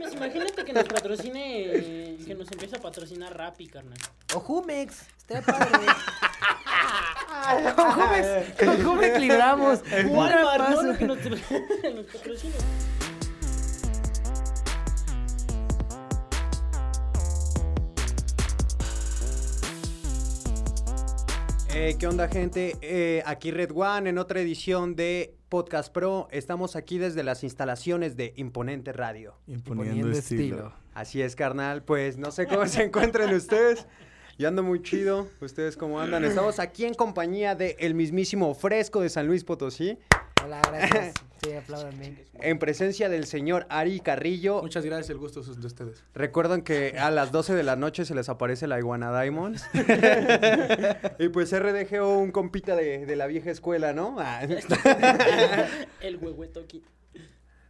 mames, imagínate que nos patrocine, que nos empiece a patrocinar Rappi, carnal. O Jumex. Está padre. con Jumex, con Jumex libramos. Walmart. ¿no? Que nos, nos patrocine. Eh, ¿Qué onda, gente? Eh, aquí Red One en otra edición de Podcast Pro. Estamos aquí desde las instalaciones de Imponente Radio. Imponiendo, Poniendo estilo. estilo. Así es, carnal. Pues no sé cómo se encuentran ustedes. Yo ando muy chido. ¿Ustedes cómo andan? Estamos aquí en compañía de el mismísimo Fresco de San Luis Potosí, Hola, gracias. Sí, apláudanme. en presencia del señor Ari Carrillo. Muchas gracias, el gusto es de ustedes. Recuerdan que a las 12 de la noche se les aparece la Iguana Diamonds. y pues RDGO, un compita de, de la vieja escuela, ¿no? Ah. El huehueto aquí.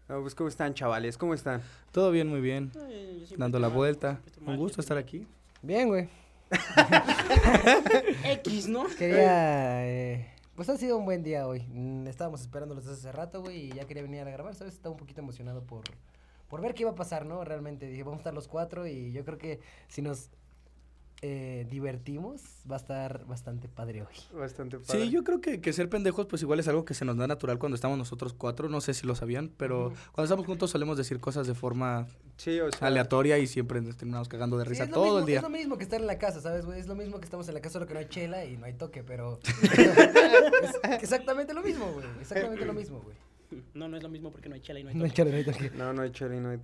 No, pues, ¿cómo están, chavales? ¿Cómo están? Todo bien, muy bien. Ay, Dando la mal, vuelta. Un gusto estar aquí. Bien, güey. X, ¿no? Quería. eh, pues ha sido un buen día hoy. Mm, Estábamos esperándolos desde hace rato, güey, y ya quería venir a grabar, ¿sabes? Estaba un poquito emocionado por, por ver qué iba a pasar, ¿no? Realmente dije, vamos a estar los cuatro y yo creo que si nos eh, divertimos, va a estar bastante padre hoy. Bastante padre. Sí, yo creo que, que ser pendejos, pues igual es algo que se nos da natural cuando estamos nosotros cuatro. No sé si lo sabían, pero cuando estamos juntos solemos decir cosas de forma Sí, o sea. aleatoria y siempre nos terminamos cagando de risa todo mismo, el día. Es lo mismo que estar en la casa, ¿sabes, güey? Es lo mismo que estamos en la casa, solo que no hay chela y no hay toque, pero... es exactamente lo mismo, güey. Exactamente lo mismo, güey. No, no es lo mismo porque no hay chela y no hay No hay toque. chela, no hay toque. No, no hay chela y no hay.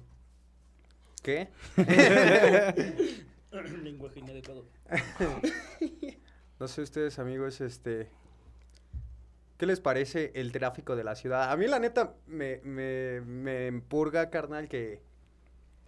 ¿Qué? Lenguaje inadecuado. No sé ustedes, amigos, este. ¿Qué les parece el tráfico de la ciudad? A mí, la neta, me, me, me empurga, carnal, que.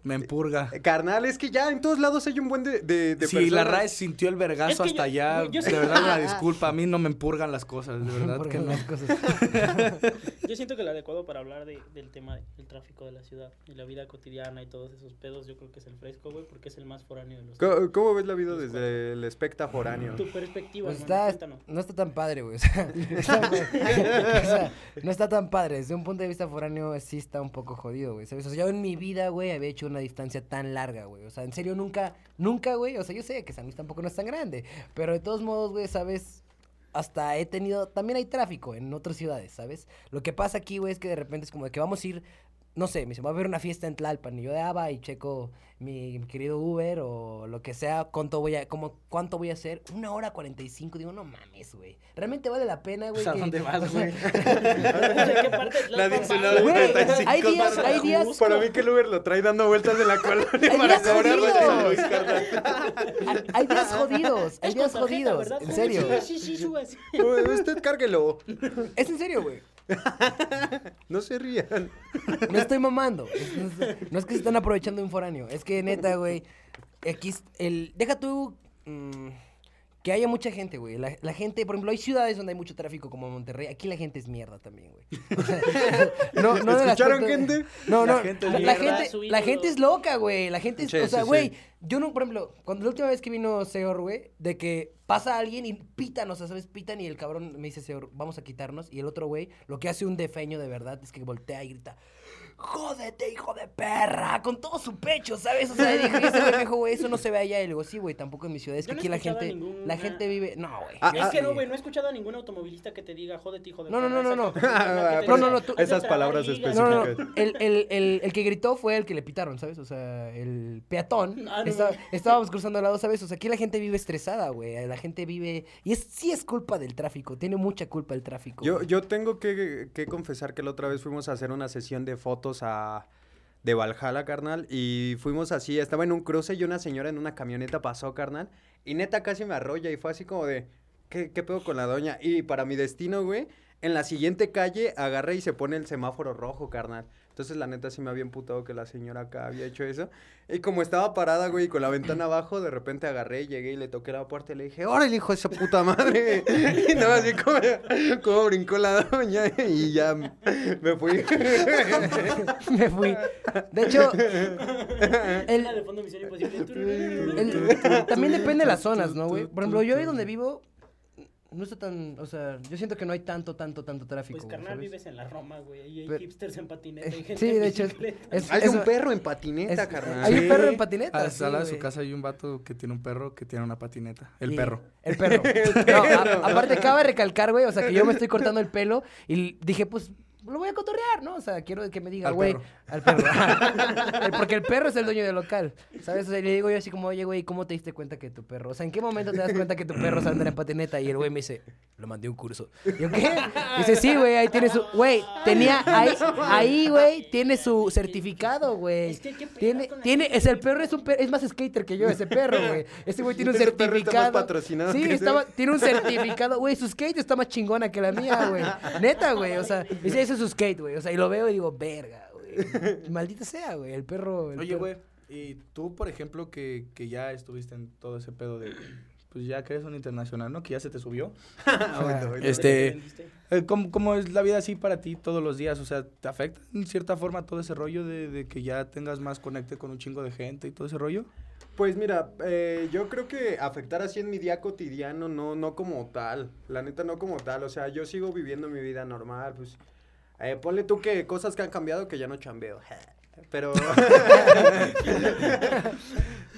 Me empurga. eh, Carnal, es que ya en todos lados hay un buen de, de, de Si la personas. RAE sintió el vergazo Es que hasta yo- allá, yo de sé- verdad una disculpa, a mí no me empurgan las cosas, de verdad que no. las cosas. Yo siento que el adecuado para hablar de- del tema del tráfico de la ciudad y la vida cotidiana y todos esos pedos, yo creo que es el fresco, güey, porque es el más foráneo de los ¿Cómo, cómo ves la vida desde el especta foráneo? Tu perspectiva, Pues está, cuéntanos. no está tan padre, güey. O sea, está- o sea, no está tan padre. Desde un punto de vista foráneo, sí está un poco jodido, güey. ¿Sabes? O sea, yo en mi vida, güey, había hecho una distancia tan larga, güey. O sea, en serio, nunca, nunca, güey. O sea, yo sé que San Luis tampoco no es tan grande. Pero de todos modos, güey, ¿sabes? Hasta he tenido. También hay tráfico en otras ciudades, ¿sabes? Lo que pasa aquí, güey, es que de repente es como de que vamos a ir. No sé, me dice, va a haber una fiesta en Tlalpan y yo de ah, va y checo mi, mi querido Uber o lo que sea, cuánto voy a, como, cuánto voy a hacer, una hora cuarenta y cinco, digo, no mames, güey, realmente vale la pena, güey. Pues, ¿a que- dónde vas, o sea, güey? ¿De qué parte vas, nada de Güey, 35 hay días, hay días, Para mí que el Uber lo trae dando vueltas de la colonia Hay para carnal. hay, hay días jodidos, hay días jodidos, ¿verdad? en serio, Sí, Usted cárguelo. es en serio, güey, No se rían. no estoy mamando, no es, que se están aprovechando de un foráneo, es que neta, güey, aquí, el, deja tú, mm, que haya mucha gente, güey, la, la gente, por ejemplo, hay ciudades donde hay mucho tráfico como Monterrey, aquí la gente es mierda también, güey. O sea, no, ¿Escucharon, gente? No, La no, gente la, es la gente, la gente es loca, güey. La gente es, Sí, o sea, sí, güey, sí. yo no, por ejemplo, cuando la última vez que vino Seor, güey, de que pasa alguien y pitan, o sea, ¿sabes? Pitan y el cabrón me dice, Seor, vamos a quitarnos. Y el otro güey, lo que hace un defeño de verdad es que voltea y grita, jódete, hijo de perra, con todo su pecho, ¿sabes? O sea, y ese güey me dijo, güey, eso no se ve allá. Y le digo, sí, güey, tampoco en mi ciudad. Es que no aquí la gente, ninguna- la gente vive, no, güey. Ah, es ah, que no, sí. güey, no he escuchado a ningún automovilista que te diga, jódete, hijo de No, no, perra", no, no, no. No, no, no, tú- "Haz de Esas palabras ligas". No, no, específicas. no. El, el, el, el que gritó fue el que le pitaron, ¿sabes? O sea, el peatón. Ah, no. estaba- estábamos cruzando al lado, ¿sabes? O sea, aquí la gente vive estresada, güey. La gente vive. Y es, sí es culpa del tráfico. Tiene mucha culpa el tráfico. Yo, yo tengo que, que confesar que la otra vez fuimos a hacer una sesión de fotos a de Valhalla, carnal, y fuimos así, estaba en un cruce y una señora en una camioneta pasó, carnal, y neta casi me arrolla y fue así como de, ¿qué, qué pedo con la doña? Y para mi destino, güey, en la siguiente calle agarré y se pone el semáforo rojo, carnal. Entonces, la neta, sí me había imputado que la señora acá había hecho eso. Y como estaba parada, güey, con la ventana abajo, de repente agarré, llegué y le toqué la puerta y le dije, ¡Órale, hijo de esa puta madre! Y no, así como, como brincó la doña y ya me fui. me fui. De hecho, el, Imposible. el- también depende de las zonas, ¿no, güey? Por ejemplo, yo ahí donde vivo. No está tan, o sea, yo siento que no hay tanto, tanto, tanto tráfico. Pues carnal, ¿sabes? vives en la Roma, güey. Ahí hay Pero- hipsters en patineta y gente Sí, en de hecho, es, Hay eso- un perro en patineta, es- carnal. Hay un perro en patineta. A la sí, sala de su casa hay un vato que tiene un perro que tiene una patineta. El Y- perro. El perro. No, a- aparte, acaba de recalcar, güey, o sea, que yo me estoy cortando el pelo y dije, pues, lo voy a cotorrear, ¿no? O sea, quiero que me diga, Al güey. perro. Al perro. El- Porque el perro es el dueño del local, ¿sabes? O sea, le digo yo así como, oye, güey, ¿cómo te diste cuenta que tu perro? O sea, ¿en qué momento te das cuenta que tu perro sabe andar en patineta? Y el güey me dice, lo mandé un curso. Y yo, ¿qué? Dice, sí, güey, ahí tiene su... Güey, tenía ahí, ahí, güey, tiene su certificado, güey. Es que qué Tiene, tiene, es el perro, es un per- es más skater que yo, ese perro, güey. Ese güey tiene un perro está más certificado. patrocinado Sí, estaba, tiene un certificado, güey, su skate está más chingona que la mía, güey. Neta, güey, o sea, dice, ese es su skate, güey. O sea, y lo veo y digo, verga, güey. Maldita sea, güey, el perro. el Oye, güey, y tú, por ejemplo, que, que ya estuviste en todo ese pedo de... Pues ya que eres un internacional, ¿no? Que ya se te subió. Ah. Este-. Eh, ¿Cómo, cómo es la vida así para ti todos los días? O sea, ¿te afecta en cierta forma todo ese rollo de, de que ya tengas más conecte con un chingo de gente y todo ese rollo? Pues mira, eh, yo creo que afectar así en mi día cotidiano, no, no como tal. La neta, no como tal. O sea, yo sigo viviendo mi vida normal, pues. Eh, ponle tú que cosas que han cambiado que ya no chambeo. Pero.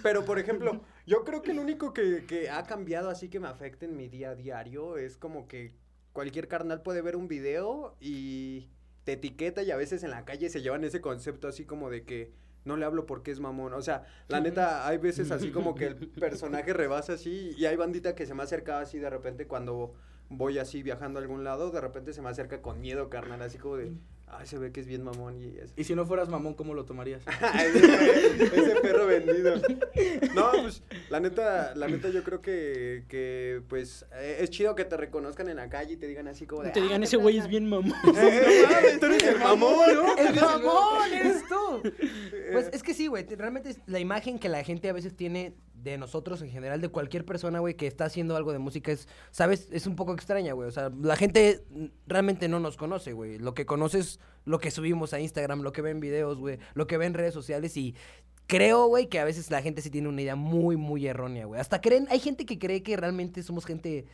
Pero, por ejemplo, yo creo que lo único que, que ha cambiado así que me afecta en mi día a diario es como que cualquier carnal puede ver un video y te etiqueta y a veces en la calle se llevan ese concepto así como de que no le hablo porque es mamón. O sea, la neta, hay veces así como que el personaje rebasa así y hay bandita que se me acerca así de repente cuando voy así viajando a algún lado, de repente se me acerca con miedo, carnal, así como de, ay, se ve que es bien mamón y así. Y si no fueras mamón, ¿cómo lo tomarías? Ese, ese perro vendido. No, pues, la neta, la neta yo creo que, que pues, eh, es chido que te reconozcan en la calle y te digan así como de... Te digan, "Ah, ese ¿qué güey es pasa?". bien mamón. Eh, eh, no mames, tú eres el mamón, ¿no? ¡El mamón eres tú! Pues es que sí, güey. te- Realmente es la imagen que la gente a veces tiene de nosotros en general, de cualquier persona, güey, que está haciendo algo de música, es, ¿sabes? Es un poco extraña, güey. O sea, la gente realmente no nos conoce, güey. Lo que conoce es lo que subimos a Instagram, lo que ve en videos, güey, lo que ve en redes sociales y creo, güey, que a veces la gente sí tiene una idea muy, muy errónea, güey. Hasta creen, hay gente que cree que realmente somos gente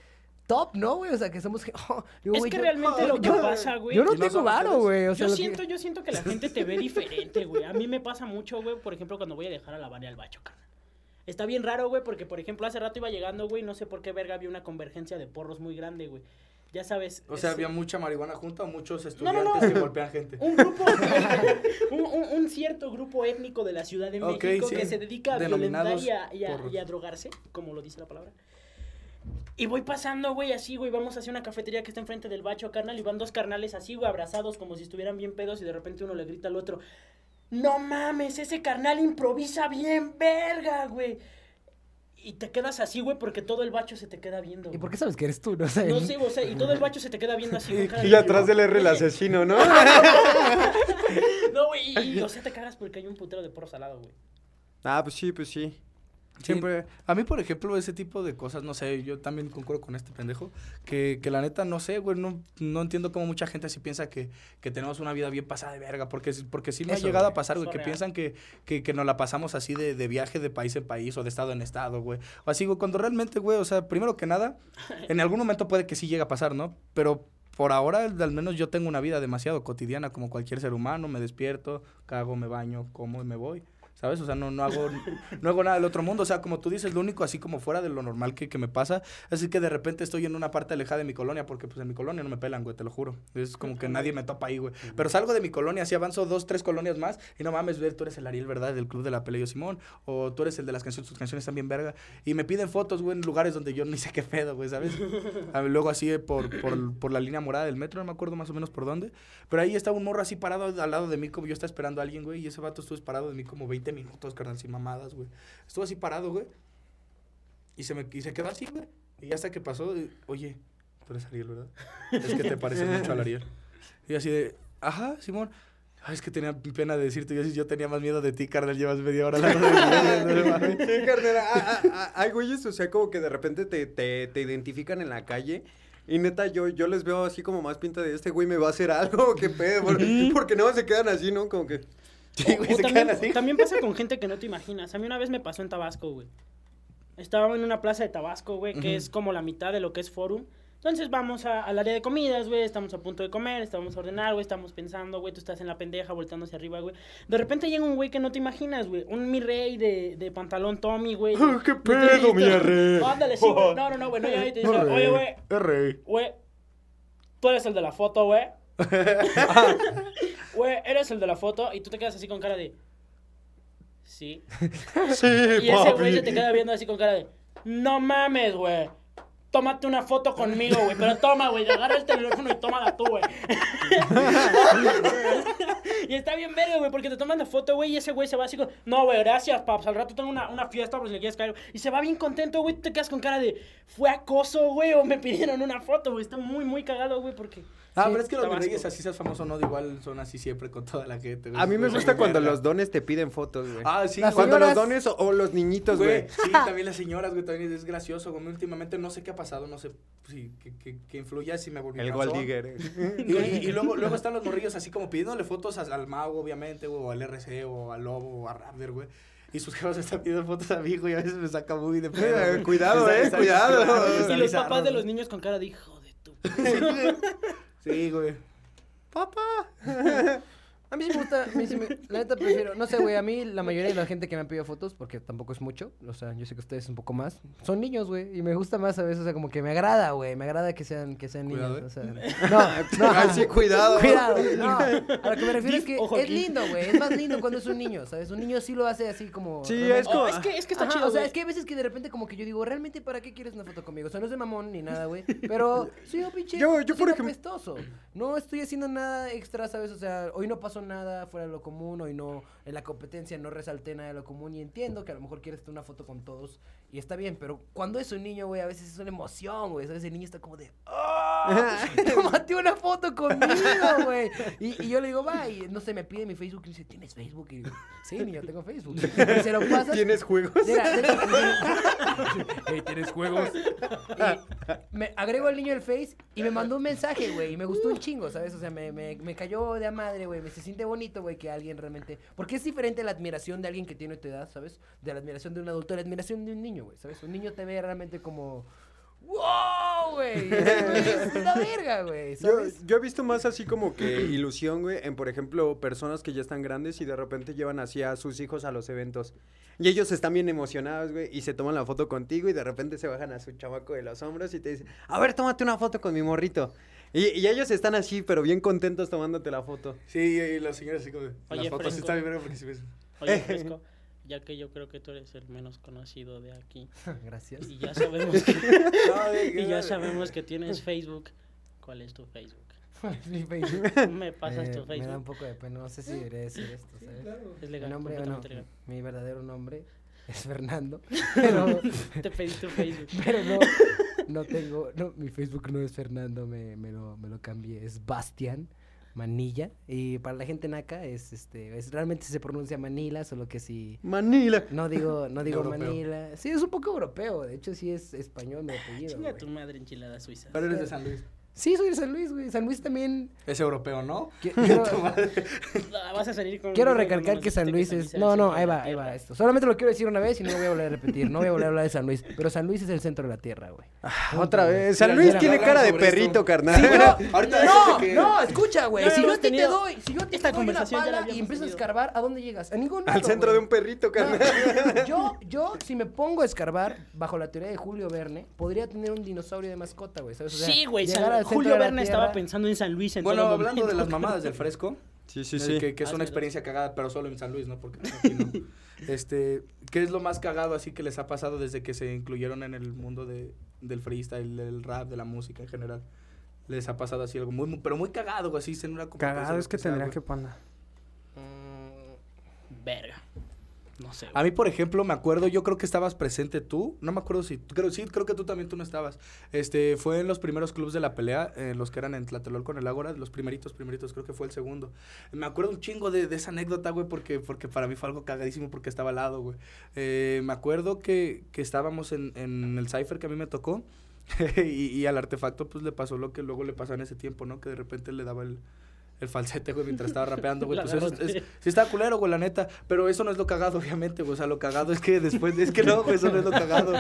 top, ¿no, güey? O sea, que somos... oh, digo, Es güey, que yo- realmente lo que yo- pasa, güey. Yo no ¿Y no tengo varo, güey. O sea, yo lo que- siento, yo siento que la gente te ve diferente, güey. A mí me pasa mucho, güey, por ejemplo, cuando voy a dejar a la Vania al bacho, carnal. Está bien raro, güey, porque, por ejemplo, hace rato iba llegando, güey, no sé por qué verga había una convergencia de porros muy grande, güey. Ya sabes. O sea, es- había mucha marihuana junta o muchos no, estudiantes no. que golpean gente. Un grupo, un, un- un cierto grupo étnico de la Ciudad de México sí. que se dedica a violentar y a, y a- porros. y a drogarse, como lo dice la palabra. Y voy pasando, güey, así, güey, vamos hacia una cafetería que está enfrente del bacho, carnal, y van dos carnales así, güey, abrazados como si estuvieran bien pedos, y de repente uno le grita al otro, no mames, ese carnal improvisa bien, verga, güey. Y te quedas así, güey, porque todo el bacho se te queda viendo. ¿Y por qué sabes que eres tú? No sé. No sé, o sea, y todo el bacho se te queda viendo así. Y de- atrás del R el asesino, ¿no? No, güey, y, y, o sea, te cagas porque hay un putero de porros al lado, güey. Ah, pues sí, pues sí. Siempre... A mí, por ejemplo, ese tipo de cosas, no sé, yo también concuerdo con este pendejo, que, que la neta, no sé, güey, no, no entiendo cómo mucha gente así piensa que, que tenemos una vida bien pasada de verga, porque, porque sí me ha llegado a pasar, güey, eso que real. piensan que, que, que nos la pasamos así de, de viaje de país en país o de estado en estado, güey. O así, güey, cuando realmente, güey, o sea, primero que nada, en algún momento puede que sí llegue a pasar, ¿no? Pero por ahora, al menos yo tengo una vida demasiado cotidiana como cualquier ser humano, me despierto, cago, me baño, como y me voy. ¿Sabes? O sea, no, no, hago, no hago nada del otro mundo. O sea, como tú dices, lo único así como fuera de lo normal que, que me pasa, así que de repente estoy en una parte alejada de mi colonia, porque pues en mi colonia no me pelan, güey, te lo juro. Es como que nadie me topa ahí, güey. Pero salgo de mi colonia, así avanzo dos, tres colonias más, y no mames, ver, tú eres el Ariel, ¿verdad? Del club de la pelea yo Simón, o tú eres el de las canciones, tus canciones están bien verga. Y me piden fotos, güey, en lugares donde yo ni sé qué pedo, güey, ¿sabes? A ver, luego así eh, por, por, por la línea morada del metro, no me acuerdo más o menos por dónde. Pero ahí estaba un morro así parado al lado de mí, como yo estaba esperando a alguien, güey. Y ese vato estuvo parado de mí como 20 minutos, carnal, sin mamadas, güey. Estuvo así parado, güey. Y se, me, y se quedó así, güey. Y hasta que pasó, oye, tú eres Ariel, ¿verdad? Es que te pareces mucho al Ariel. Y así de, ajá, Simón. Ay, es que tenía pena de decirte, yo, yo tenía más miedo de ti, carnal, llevas media hora hablando de mí, no mames. Sí, ah, Hay güeyes, o sea, como que de repente te, te, te identifican en la calle. Y neta, yo, yo les veo así como más pinta de este güey me va a hacer algo, qué pedo. Por- Porque no se quedan así, ¿no? Como que. Sí, O- güey, o se también, quedan así. también pasa con gente que no te imaginas. A mí una vez me pasó en Tabasco, güey. Estaba en una plaza de Tabasco, güey, que es como la mitad de lo que es Forum. Entonces vamos a- al área de comidas, güey, estamos a punto de comer, estamos a ordenar, güey, estamos pensando, güey, tú estás en la pendeja volteando hacia arriba, güey. De repente llega un güey que no te imaginas, güey, un mi rey de, de pantalón Tommy, güey. Ah, ¿qué pedo, mi rey? Ándale, sí, güey. No, no, no, güey, no te dice, oye, güey, rey. güey, tú eres el de la foto, güey. Güey, eres el de la foto y tú te quedas así con cara de... Sí. Sí, Y ese güey se te queda viendo así con cara de, no mames, güey. Tómate una foto conmigo, güey. Pero toma, güey. Agarra el teléfono y tómala tú, güey. y está bien verga, güey, porque te toman la foto, güey, y ese güey se va así con, no, güey, gracias, paps. Al rato tengo una, una fiesta por si le quieres caer. Y se va bien contento, güey. Tú te quedas con cara de, fue acoso, güey, o me pidieron una foto, güey. Está muy, muy cagado, güey, porque... Ah, Sí, pero es que los reyes, así seas famoso, no, igual son así siempre con toda la gente. güey. A mí me gusta cuando los dones te piden fotos, güey. Ah, sí, Las. Cuando los dones o, o los niñitos, Güey, sí, también las señoras, güey, también es gracioso, güey. Últimamente no sé qué ha pasado, no sé si que, que, que influya si me volví El. Gold Digger. eh. Y, luego, luego están los morrillos así como pidiéndole fotos al mago, obviamente, güey, o al RC, o al lobo, o a Raptor, güey. Y sus jefas están pidiendo fotos a mí, güey, y a veces me saca muy de pedo. Eh, güey. cuidado, Está- eh, está- cuidado. está Y los papás de los niños con cara de, hijo de tu... Sí, güey. Papá. A mí sí me gusta, a mí sí me, la neta prefiero, no sé, güey, a mí la mayoría de la gente que me ha pedido fotos, porque tampoco es mucho, o sea, yo sé que ustedes un poco más, son niños, güey, y me gusta más a veces, o sea, como que me agrada, güey, me agrada que sean, que sean Cuidado, niños, ¿eh? o sea, no, no, Ay, sí, cuidado. Cuidado, no, a lo que me refiero es que Ojo es aquí. lindo, güey, es más lindo cuando es un niño, ¿sabes? Un niño sí lo hace así como... Sí, realmente- es como- Oh, es que, es que está Ajá, chido, o sea, güey. es que hay veces que de repente como que yo digo, ¿realmente para qué quieres una foto conmigo? O sea, no es de mamón ni nada, güey. Pero soy un pinche Yo- yo, por soy ejemplo- apestoso. No estoy haciendo nada extra, ¿sabes? O sea, hoy no pasó nada fuera de lo común, hoy no, en la competencia no resalté nada de lo común y entiendo que a lo mejor quieres tener una foto con todos y está bien, pero cuando es un niño, güey, a veces es una emoción, güey, ¿sabes? El niño está como de, ¡ah! tómate una foto conmigo, güey. Y, y yo le digo, va, y no sé, me pide mi Facebook y dice, ¿tienes Facebook? Y digo, sí, niño, tengo Facebook. Y se lo pasas. ¿Tienes juegos? Mira, de- Ey, ¿tienes juegos? Y me agrego al niño el Face y me mandó un mensaje, güey, y me gustó un chingo, ¿sabes? O sea, me, me, me cayó de a madre, güey, me se siente bonito, güey, que alguien realmente... Porque es diferente la admiración de alguien que tiene tu edad, ¿sabes? De la admiración de un adulto, la admiración de un niño, güey, ¿sabes? Un niño te ve realmente como... ¡Wow, güey! Es la verga, güey, Yo, he visto más así como que ilusión, güey, en por ejemplo personas que ya están grandes y de repente llevan así a sus hijos a los eventos. Y ellos están bien emocionados, güey, y se toman la foto contigo y de repente se bajan a su chamaco de los hombros y te dicen, a ver, tómate una foto con mi morrito. Y, y ellos están así, pero bien contentos tomándote la foto. Sí, y las señoras así como... de, Oye, las fotos están bien porque si ves... Oye, Fresco, ya que yo creo que tú eres el menos conocido de aquí. Gracias. Y ya sabemos que, y ya sabemos que tienes Facebook. ¿Cuál es tu Facebook? Mi Facebook. Me pasas Eh, tu Me da un Facebook. poco de pena, no sé si debería decir esto, ¿sabes? Es Mi nombre, bueno, legal. mi verdadero nombre es Fernando, pero, Te pedí tu Facebook. pero no, no tengo, no, mi Facebook no es Fernando, me, me lo, me lo cambié, es Bastian Manilla, y para la gente naca es, este, es, realmente se pronuncia Manila, solo que si, Manila. no digo, no digo Europeo. Manila, sí, es un poco europeo, de hecho sí es español mi apellido, Chinga tu madre enchilada suiza. Pero eres de San Luis. Sí, soy de San Luis, güey, San Luis también, Es europeo, ¿no? qui- quiero, Ah, Vas a salir con Quiero con recalcar que San Luis es... No, no, ahí va, ahí va esto. Solamente lo quiero decir una vez y no lo voy a volver a repetir. No voy a volver a hablar de San Luis. Pero San Luis es el centro de la tierra, güey. Otra vez. San Luis tiene cara de perrito, esto. carnal. Sí, pero- Ahorita No, no, escucha, güey. Si yo a ti te doy, si yo a ti te doy una pala y empiezas a escarbar, ¿a dónde llegas? A ningún Al centro güey. de un perrito, carnal. yo, yo, si me pongo a escarbar bajo la teoría de Julio Verne, podría tener un dinosaurio de mascota, güey. Sí, güey. llegar Julio Verne estaba pensando en San Luis en Bueno, todo hablando de las mamadas del fresco, Sí, sí, sí. que, que es Ah, una experiencia cagada, pero solo en San Luis, ¿no? Porque aquí no. Este, ¿qué es lo más cagado así que les ha pasado desde que se incluyeron en el mundo de, del freestyle, del rap, de la música en general? ¿Les ha pasado así algo muy, muy- pero muy cagado, güey, así en una Cagado, es que sea, tendría que poner. Mm, Verga. No sé. A mí, por ejemplo, me acuerdo, yo creo que estabas presente tú, no me acuerdo si, creo, sí, creo que tú también tú no estabas. Este, fue en los primeros clubs de la pelea, eh, los que eran en Tlatelolco con el Ágora, los primeritos, primeritos, creo que fue el segundo. Me acuerdo un chingo de, de esa anécdota, güey, porque, porque para mí fue algo cagadísimo porque estaba al lado, güey. Eh, me acuerdo que, que estábamos en, en el Cypher que a mí me tocó y, y al artefacto pues le pasó lo que luego le pasó en ese tiempo, ¿no? Que de repente le daba el, el falsete, güey, mientras estaba rapeando, güey. Pues eso es- sí está culero, güey, la neta. Pero eso no es lo cagado, obviamente, güey. O sea, lo cagado es que después, es que no, güey, eso no es lo cagado.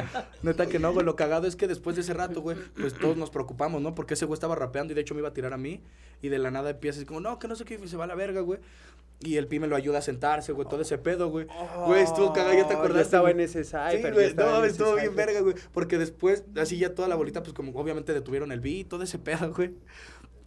Neta que no, güey. Lo cagado es que después de ese rato, güey, pues todos nos preocupamos, ¿no? Porque ese güey estaba rapeando y de hecho me iba a tirar a mí. Y de la nada empieza así como, no, que no sé qué, se va a la verga, güey. Y el pi me lo ayuda a sentarse, güey, todo ese pedo, güey. Güey, estuvo cagado, ya te Oh, acordaste. ya estaba en ese cypher. Sí, güey, estaba no, estuvo bien verga, güey. Porque después, así ya toda la bolita, pues como obviamente detuvieron el beat, todo ese pedo, güey.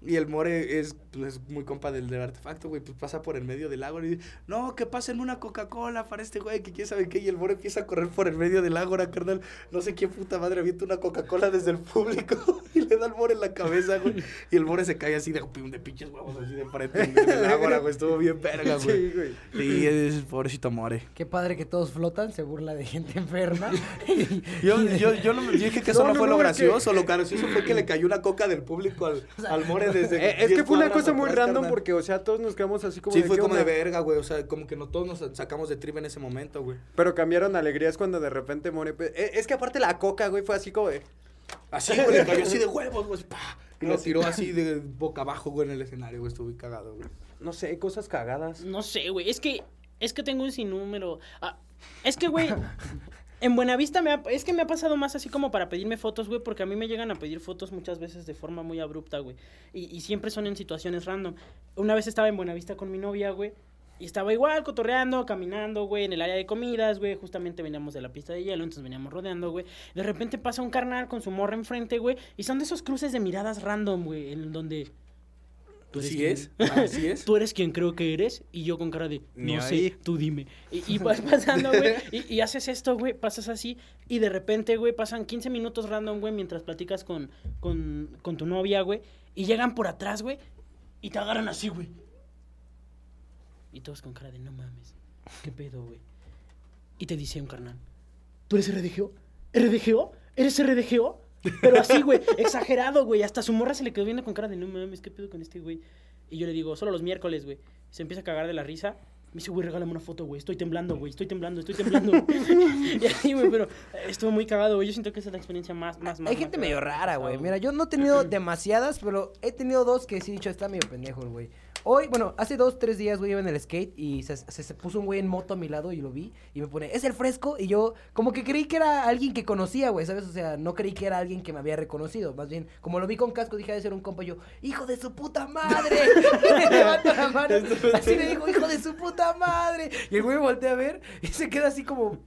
Y el More es, pues, es muy compa del, del artefacto, güey. Pues pasa por el medio del ágora y dice, no, que pasen una Coca-Cola para este güey, que quién sabe qué. Y el More empieza a correr por el medio del ágora, carnal. No sé quién puta madre avienta una Coca-Cola desde el público y le da al More en la cabeza, güey. Y el More se cae así de, de pinches huevos, así de frente en el ágora, güey. Estuvo bien verga, güey. Sí, güey. Sí, es pobrecito More. Qué padre que todos flotan, se burla de gente enferma. y- Yo, y de- yo, yo no me dije que eso No, no, no, fue lo que- gracioso. Lo gracioso fue que le cayó una coca del público al, al More desde. Eh, es 10 que fue una cosa muy random carnal. porque, o sea, todos nos quedamos así como Sí, de, fue ¿qué como de verga, güey. O sea, como que no todos nos sacamos de trip en ese momento, güey. Pero cambiaron alegrías cuando de repente More... pe- eh, Es que aparte la coca, güey, fue así como de... Así, güey, le cayó así de huevos, güey. pa, Y lo tiró así de boca abajo, güey, en el escenario, güey. Estuvo muy cagado, güey. No sé, cosas cagadas. No sé, güey. Es que, es que tengo un sinnúmero. Ah, es que, güey. En Buenavista me ha, es que me ha pasado más así como para pedirme fotos, güey, porque a mí me llegan a pedir fotos muchas veces de forma muy abrupta, güey. Y, y siempre son en situaciones random. Una vez estaba en Buenavista con mi novia, güey, y estaba igual cotorreando, caminando, güey, en el área de comidas, güey. Justamente veníamos de la pista de hielo, entonces veníamos rodeando, güey. De repente pasa un carnal con su morra enfrente, güey, y son de esos cruces de miradas random, güey, en donde... ¿Tú eres ¿Sí quién? es? ¿Así es? Tú eres quien creo que eres y yo con cara de, Ni no ahí. sé, tú dime. Y, y vas pasando, güey, y, y haces esto, güey, pasas así y de repente, güey, pasan 15 minutos random, güey, mientras platicas con, con, con tu novia, güey, y llegan por atrás, güey, y te agarran así, güey. Y todos con cara de, no mames, ¿qué pedo, güey? Y te dice un carnal, ¿tú eres RDGO? ¿RDGO? ¿Eres RDGO? Pero así, güey, exagerado, güey. Hasta su morra se le quedó viendo con cara de no mames, ¿qué pedo con este güey? Y yo le digo, solo los miércoles, güey. Se empieza a cagar de la risa. Me dice, güey, regálame una foto, güey. Estoy temblando, güey. Estoy temblando, estoy temblando. y así, güey, pero estuvo muy cagado, güey. Yo siento que esa es la experiencia más, más, más. Hay gente medio rara, güey. Mira, yo no he tenido demasiadas, pero he tenido dos que sí he dicho, está medio pendejo güey. Hoy, bueno, hace dos, tres días, güey, iba en el skate y se, se- se puso un güey en moto a mi lado y lo vi y me pone, es el fresco. Y yo, como que creí que era alguien que conocía, güey, ¿sabes? O sea, no creí que era alguien que me había reconocido. Más bien, como lo vi con casco, dije, de ser un compa. y Yo, hijo de su puta madre. Le levanto la mano. Así le digo, hijo de su puta madre. Y el güey voltea a ver y se queda así como.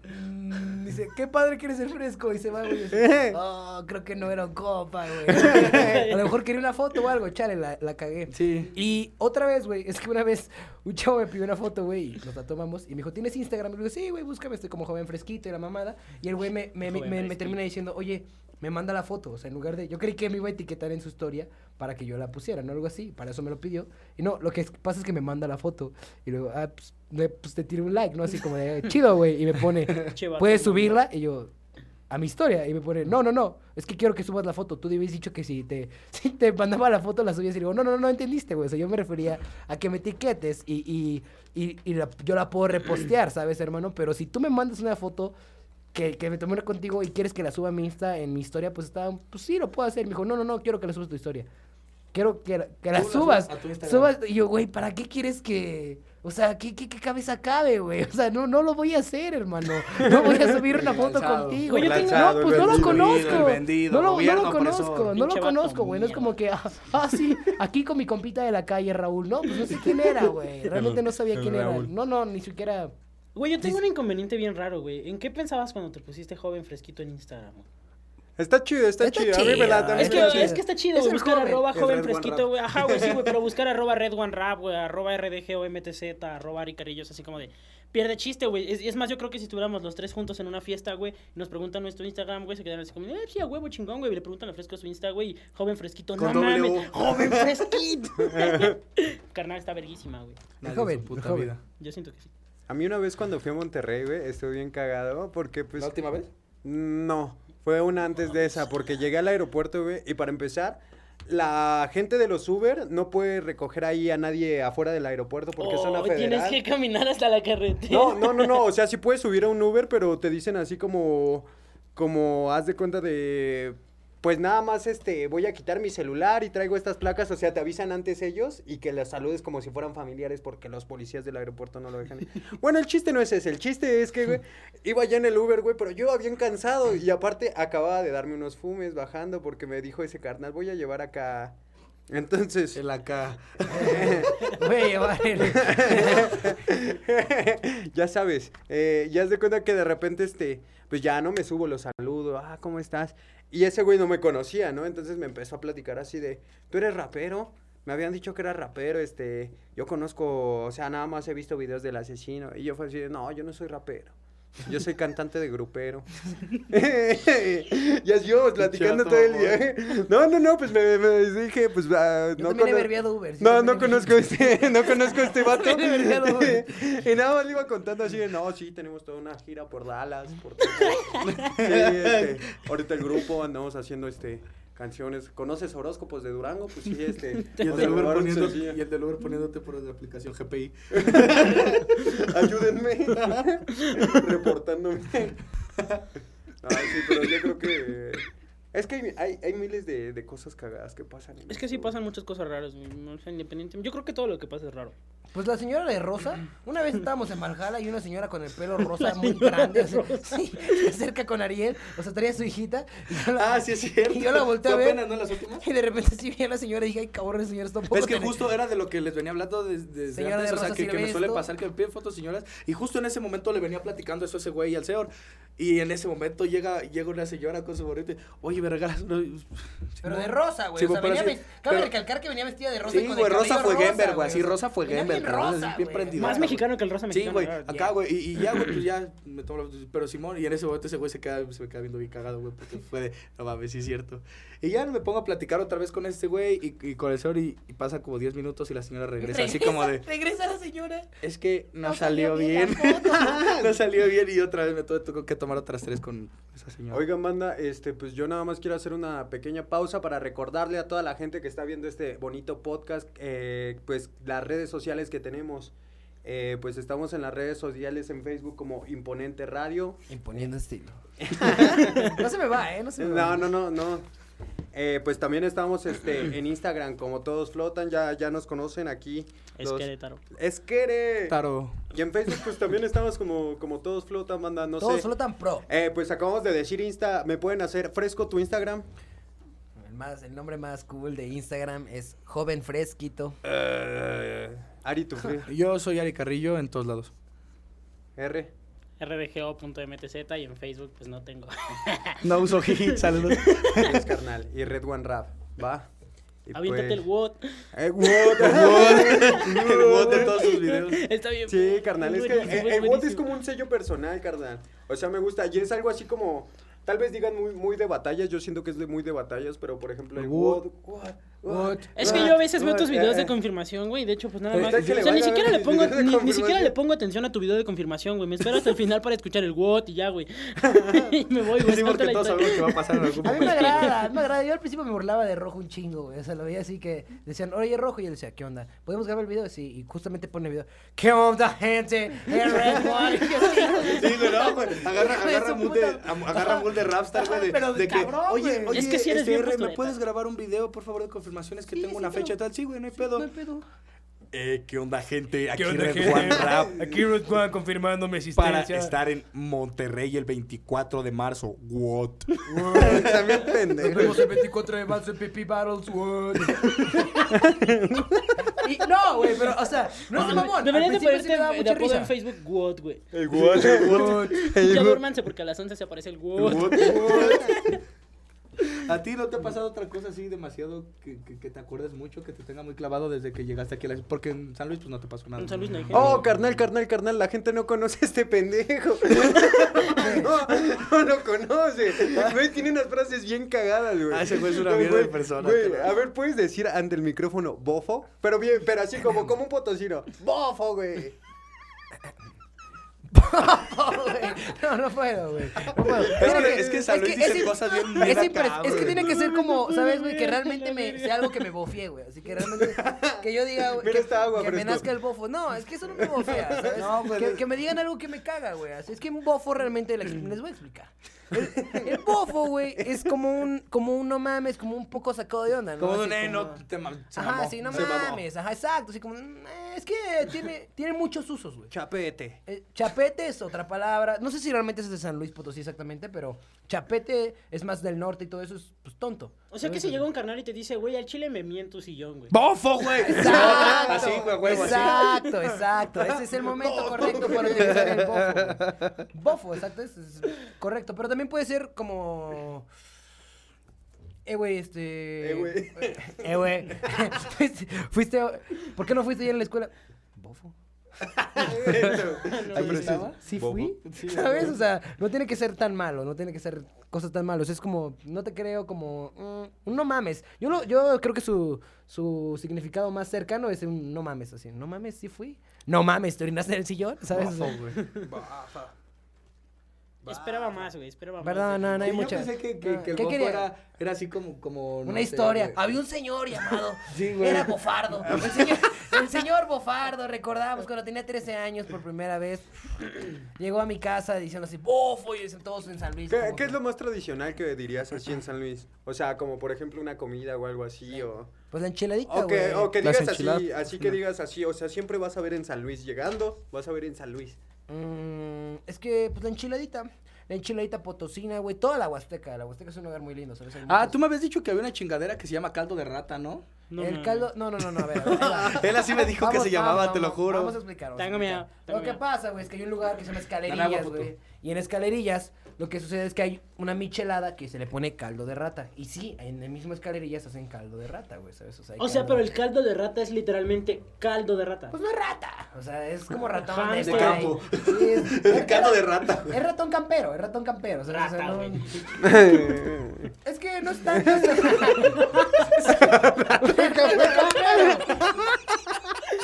Dice, qué padre que eres el fresco. Y se va, güey. así, Oh, creo que no era un compa, güey. A lo mejor quería una foto o algo, chale, la, la cagué. Sí. Y otra vez, güey, es que una vez un chavo me pidió una foto, güey, y nos la tomamos. Y me dijo, ¿tienes Instagram? Y le digo, sí, güey, búscame, estoy como joven fresquito y la mamada. Y el güey me, me, me, termina diciendo, oye, me manda la foto. O sea, en lugar de. Yo creí que me iba a etiquetar en su historia para que yo la pusiera, ¿no? Algo así. Para eso me lo pidió. Y no, lo que pasa es que me manda la foto. Y luego, ah, pues, le- pues te tiro un like, ¿no? Así como de, chido, güey. Y me pone, ¿puedes subirla? Y yo, a mi historia. Y me pone, no, no, no, es que quiero que subas la foto. Tú habías dicho que si te, si te mandaba la foto, la subías. Y digo, no, no, no, no entendiste, güey. O sea, yo me refería a que me etiquetes y, y, y, y la- yo la puedo repostear, ¿sabes, hermano? Pero si tú me mandas una foto que, que me tomé una contigo y quieres que la suba a mi Insta, en mi historia, pues está, pues sí, lo puedo hacer. Me dijo, no, no, no, quiero que la subas a tu historia. Quiero que, la- que la subas. subas a tu subas. Y yo, güey, ¿para qué quieres que...? O sea, ¿qué, qué, qué cabeza cabe, güey? O sea, no, no lo voy a hacer, hermano. No voy a subir una foto lanzado. contigo. El No, lanzado, el pues no lo conozco. vendido, no, lo, no lo conozco, no lo conozco, güey. No es como que, ah, ah, sí, aquí con mi compita de la calle, Raúl. No, pues no sé quién era, güey. Realmente no sabía quién era. No, no, ni siquiera... Güey, yo tengo un inconveniente bien raro, güey. ¿En qué pensabas cuando te pusiste joven fresquito en Instagram? güey? Está chido, está, Está chido. A mí me late, a chido, mí Es me que, late. es que está chido, Es buscar joven. arroba joven Red fresquito, güey. Ajá, güey, sí, güey, pero buscar arroba red one rap, güey, arroba rdg mtz, arroba aricarillos, así como de... Pierde chiste, güey. Es, es más, yo creo que si estuviéramos los tres juntos en una fiesta, güey, y nos preguntan nuestro Instagram, güey, se quedarían así como, eh, sí, a huevo chingón, güey. Y le preguntan a Fresco su Insta, güey, y joven fresquito, Con no doble mames, joven fresquito. Carnal está verguísima, güey. Joven, puta joven. vida. Yo siento que sí. A mí una vez cuando fui a Monterrey, güey, estuve bien cagado porque pues... ¿La última vez? No, fue una antes de esa, porque llegué al aeropuerto, güey, y para empezar, la gente de los Uber no puede recoger ahí a nadie afuera del aeropuerto porque es zona Oh, federal. tienes que caminar hasta la carretera. No, no, no, no, o sea, sí puedes subir a un Uber, pero te dicen así como, como, haz de cuenta de, pues nada más este, voy a quitar mi celular y traigo estas placas, o sea, te avisan antes ellos y que las saludes como si fueran familiares porque los policías del aeropuerto no lo dejan. bueno, el chiste no es ese, el chiste es que, güey, iba ya en el Uber, güey, pero yo iba bien cansado y aparte acababa de darme unos fumes bajando porque me dijo ese carnal, voy a llevar acá... Entonces... El acá. Voy a llevar el... ya sabes, eh, ya se cuenta que de repente, este, pues ya no me subo, lo saludo, ah, ¿cómo estás? Y ese güey no me conocía, ¿no? Entonces me empezó a platicar así de, ¿tú eres rapero? Me habían dicho que era rapero, este, yo conozco, o sea, nada más he visto videos del asesino. Y yo fue así de, no, yo no soy rapero. Yo soy cantante de grupero. y así íbamos platicando todo el día. No, no, no, pues me, me dije, pues Yo no también he Uber. no, también no conozco este, no conozco este vato. Y nada más le iba contando así de, no, sí, tenemos toda una gira por Dallas, por todo. Sí, este, ahorita el grupo andamos haciendo este canciones. ¿Conoces horóscopos de Durango? Pues sí, este. Y el, del a Uber y el del poniéndote por la aplicación GPI. Ayúdenme. Reportándome. Ay, sí, pero yo creo que. Es que hay, hay, hay miles de, de cosas cagadas que pasan. en Es que sí pasan muchas cosas raras, güey, o sea, independiente. Yo creo que todo lo que pasa es raro. Pues la señora de Rosa, una vez estábamos en Valhalla y una señora con el pelo rosa La muy grande, de o sea, Rosa. sí, se acerca con Ariel, o sea, traía a su hijita. Y yo la, Ah, sí es cierto. Y yo la volteé a ver. apenas, ¿no? Las últimas. Y de repente sí vi a la señora y dije, ay, cabrón, señora, está un poco Es que justo era de lo que les venía hablando desde, desde Señora antes, de o sea, Rosa, que, si que me suele esto. pasar que me piden fotos señoras, y justo en ese momento le venía platicando eso a ese güey y al señor, y en ese momento llega, llega una señora con su gorrito, y, oye, me regalas uno?" Pero de rosa, güey. Simón, o sea, venía sí, Cabe pero- recalcar que venía vestida de rosa. y Sí, con güey, Rosa fue Gember, güey, así Rosa fue cabrón, rosa, bien güey. prendidota, Más güey. mexicano que el rosa Sí, mexicano. güey, ¿verdad? acá, güey, y, y ya, güey, pues ya me tomo la- Pero Simón, y en ese momento ese güey se, queda, se me queda viendo bien cagado, güey, porque fue de, no mames, sí es cierto. Y ya me pongo a platicar otra vez con este güey y, y con el señor, y, y pasa como 10 minutos y la señora regresa, así como de, Regresa la señora. es que no, No salió, salió bien bien. no salió bien y otra vez me tuve, tuve que tomar otras tres con esa señora. Oigan, banda, este, pues yo nada más quiero hacer una pequeña pausa para recordarle a toda la gente que está viendo este bonito podcast, eh, pues las redes sociales que tenemos. Eh, pues estamos en las redes sociales en Facebook como Imponente Radio. Imponiendo estilo. no se me va, ¿eh? No se me No, va. no, no, no. Eh, pues también estamos este, en Instagram como Todos Flotan, ya, ya nos conocen aquí. Es los- Querétaro. Esquere. Taro. Y en Facebook pues también estamos como, como Todos Flotan, banda, no Todos sé. solo tan pro. Eh, pues acabamos de decir Insta, ¿me pueden hacer fresco tu Instagram? El, más, el nombre más cool de Instagram es Joven Fresquito. Ari, tu fre- Yo soy Ari Carrillo en todos lados. R. rdgo.mtz y en Facebook pues no tengo. No uso hit, saludos. Es carnal. Y Red One Rap, ¿va? Y Aviéntate pues- el WOT. Eh, what, El bot de todos sus videos. Está bien. Sí, carnal, es que el WOT es como un sello personal, carnal. O sea, me gusta. Y es algo así como, tal vez digan muy, muy de batallas. Yo siento que es de muy de batallas, pero por ejemplo, el El WOT. What? Es que what, yo a veces veo tus videos de eh, confirmación, güey. De hecho, pues nada Pues más. O sea, ni siquiera le pongo, ni, ni siquiera le pongo atención a tu video de confirmación, güey. Me espero hasta el final para escuchar el what y ya, güey. y me voy, güey. Sí, porque todos sabemos que va a pasar en algún A mí me momento. agrada, me agrada. Yo al principio me burlaba de Rojo un chingo, güey. O sea, lo veía así que decían, oye, Rojo. Y él decía, ¿qué onda? ¿Podemos grabar el video? Sí, y justamente pone el video. ¿Qué onda, gente? El Red One. Sí, güey, no, güey. Agarra, de agarra agarra de Rapstar, güey. De, que, oye, oye, Es que sí eres este, bien R, puesto, ¿me puedes grabar un video, por favor, de confirmación? Es que Sí, tengo sí, una pero- fecha y tal. Sí, güey, no hay pedo. No hay pedo. Eh, ¿qué onda, gente? Aquí onda, Red gente? One Rap. Aquí Red One confirmando mi Para existencia. estar en Monterrey el 24 de marzo. What? También Nos pendejo. vemos el 24 de marzo en Pipi Battles World. y, no, güey, pero, o sea, no es mamón. Deberías de ponerte de apodo en. Facebook what, güey. El WOT, el WOT. El Ya duérmanse porque a las 11 se aparece el what. ¿A ti no te ha pasado otra cosa así demasiado que, que, que te acuerdes mucho, que te tenga muy clavado desde que llegaste aquí a la Porque en San Luis pues no te pasó nada. En San Luis no hay gente. Oh, carnal, carnal, carnal, la gente no conoce a este pendejo. No, no lo conoce. Güey tiene unas frases bien cagadas, güey. Ah, ese güey es una mierda de persona, güey, a ver, ¿puedes decir ante el micrófono bofo? Pero bien, pero así como, como un potosino. Bofo, güey. No, no puedo, güey. No puedo. Es que, es que en San Luis dicen es- cosas bien es, acá, es que tiene que ser como, ¿sabes, güey? Que realmente me sea algo que me bofie, güey. Así que realmente, que yo diga, güey, que, agua, que me nazca el bofo. No, es que eso no me bofea, ¿sabes? No, pues, que, me digan algo que me caga, güey. Así es que un bofo realmente, les voy a explicar. El, el bofo, güey, es como un, como un no mames, como un poco sacado de onda, ¿no? Como Así un, eh, no, como- te ma- se Ajá, sí, no se mamó. mames, ajá, exacto. Así como, mm, es que tiene, tiene muchos usos, güey. Chapete. Eh, chapete es otra palabra. No sé si realmente es de San Luis Potosí exactamente, pero chapete es más del norte y todo eso es pues tonto. O sea que si llega un carnal y te dice, güey, al chile me miento tu sillón, güey. ¡Bofo, güey! Exacto, Así, güey, huevo, así. exacto, exacto. Ese es el momento correcto para utilizar el bofo. güey. Bofo, exacto, es, es correcto. Pero también puede ser como. Eh, güey, este. Eh, güey. Eh, güey. fuiste, fuiste. ¿Por qué no fuiste ayer en la escuela? Bofo. Dices, Sí "Bobo". fui. ¿Sabes? O sea, no tiene que ser tan malo, no tiene que ser cosas tan malos. Es como, no te creo como, mm, un no mames. Yo, lo, yo creo que su, su significado más cercano es un no mames, así. No mames, sí fui. No mames, te orinaste en el sillón, ¿sabes? Güey. Baja. Esperaba más, güey, esperaba más. Verdad, no, no hay Sí, mucha. Yo pensé que, que, no. que el ¿Qué quería? era, era así como, como no Una sé, historia. güey. Había un señor llamado. Sí, güey. Era Bofardo. El señor, el señor Bofardo, recordamos cuando tenía 13 años por primera vez. Llegó a mi casa diciendo así, bofo, y dicen todos en San Luis. ¿Qué, como qué que- es lo más tradicional que dirías así en San Luis? O sea, como por ejemplo una comida o algo así, o... Pues la enchiladita, güey. o que digas así, así que digas así, o sea, siempre vas a ver en San Luis llegando, vas a ver en San Luis. Mm, es que, pues la enchiladita. La enchiladita potosina, güey. Toda la Huasteca. La Huasteca es un lugar muy lindo, ¿sabes? Ah, tú me habías dicho que había una chingadera que se llama caldo de rata, ¿no? No, el no, caldo. No, no, no, no, a ver. a. Él así me dijo que Vamos, se llamaba, vamos, te lo juro. Vamos a explicar. vamos a Tengo explicar. miedo, tengo Lo que miedo. pasa, güey, es que hay un lugar que se llama Escalerillas, güey. Y en Escalerillas, lo que sucede es que hay una michelada que se le pone caldo de rata. Y sí, en el mismo Escalerillas hacen caldo de rata, güey, ¿sabes? O sea, O pero el caldo de rata es literalmente caldo de rata. Pues no es rata. O sea, es como ratón. De campo. Sí, es- El caldo de rata. Es ratón campero, es ratón campero. ¿sabes? O sea, Rata, no-. Es que no está. No está...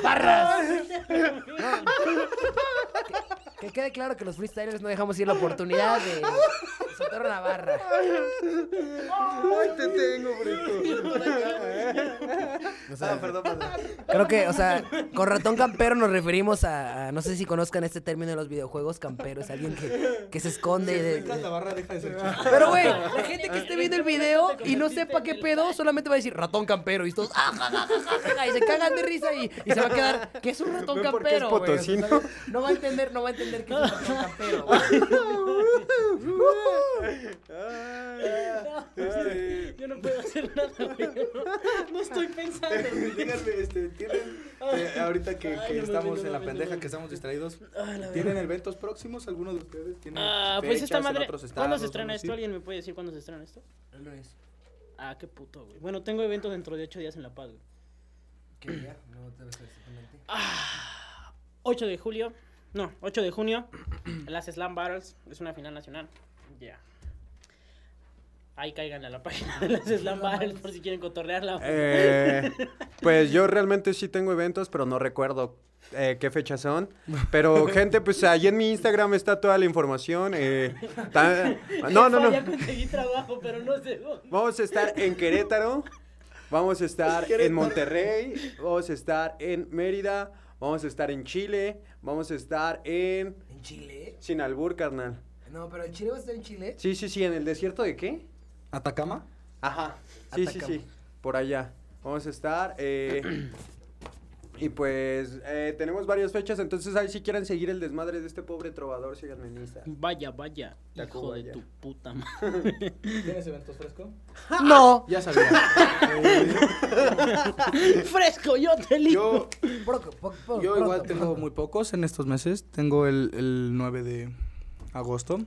Barras. Que, que quede claro que los freestylers no dejamos ir la oportunidad de soltar una barra. ¡Ay, te tengo, Brico! O sea, Ah, perdón, perdón. Creo que, o sea, con ratón campero nos referimos a, a- no sé si conozcan este término de los videojuegos, campero, es alguien que, que se esconde. de- Explicas la barra, deja de ser. Pero, güey, la gente que esté viendo el video y no sepa qué pedo, solamente va a decir ratón campero y todos, ah, ja, ja, ja, ja, ja, y se cagan de risa y, y se va a quedar, ¿qué es un ratón es campero? O sea, potosino. no va a entender, no va a entender qué es un campero. güey. Ah, este, Yo no puedo hacer nada, güey. No, no estoy pensando. Díganme, este, ¿tienen, eh, ahorita que, Ay, que no estamos en la pendeja, que estamos distraídos, Ay, la ¿tienen eventos próximos? ¿Alguno de ustedes tiene Ah, pues esta madre. otros ¿Cuándo estados, se estrena esto? ¿Alguien me puede decir cuándo se estrena esto? El lunes. Ah, qué puto, güey. Bueno, tengo eventos dentro de ocho días en La Paz, güey. ¿Qué día? No te ves exactamente. 8 de julio. No, 8 de junio. las Slam Battles. Es una final nacional. Ya. Ahí caigan a la página de las Slam Battles por si quieren cotorrearla. eh, pues yo realmente sí tengo eventos, pero no recuerdo eh, qué fechas son. Pero, gente, pues ahí en mi Instagram está toda la información. eh, ta- no, no, no. Ya conseguí trabajo, pero no sé dónde. Vamos a estar en Querétaro, vamos a estar en Monterrey, vamos a estar en Mérida, vamos a estar en Chile, vamos a estar en ¿En Chile? Sinalbur, carnal. No, pero en Chile va a estar en Chile. Sí, sí, sí, en el desierto de qué? ¿Atacama? Ajá. Sí, sí, sí. Por allá. Vamos a estar. eh, y pues eh, tenemos varias fechas. Entonces ahí si quieren seguir el desmadre de este pobre trovador, síganme en Instagram. Vaya, vaya. Taco, Hijo de tu puta madre. ¿Tienes eventos fresco? No. Ya sabía. Fresco, yo te elijo. yo Poco, poco, poco, yo igual tengo muy pocos en estos meses. Tengo el, el 9 de agosto.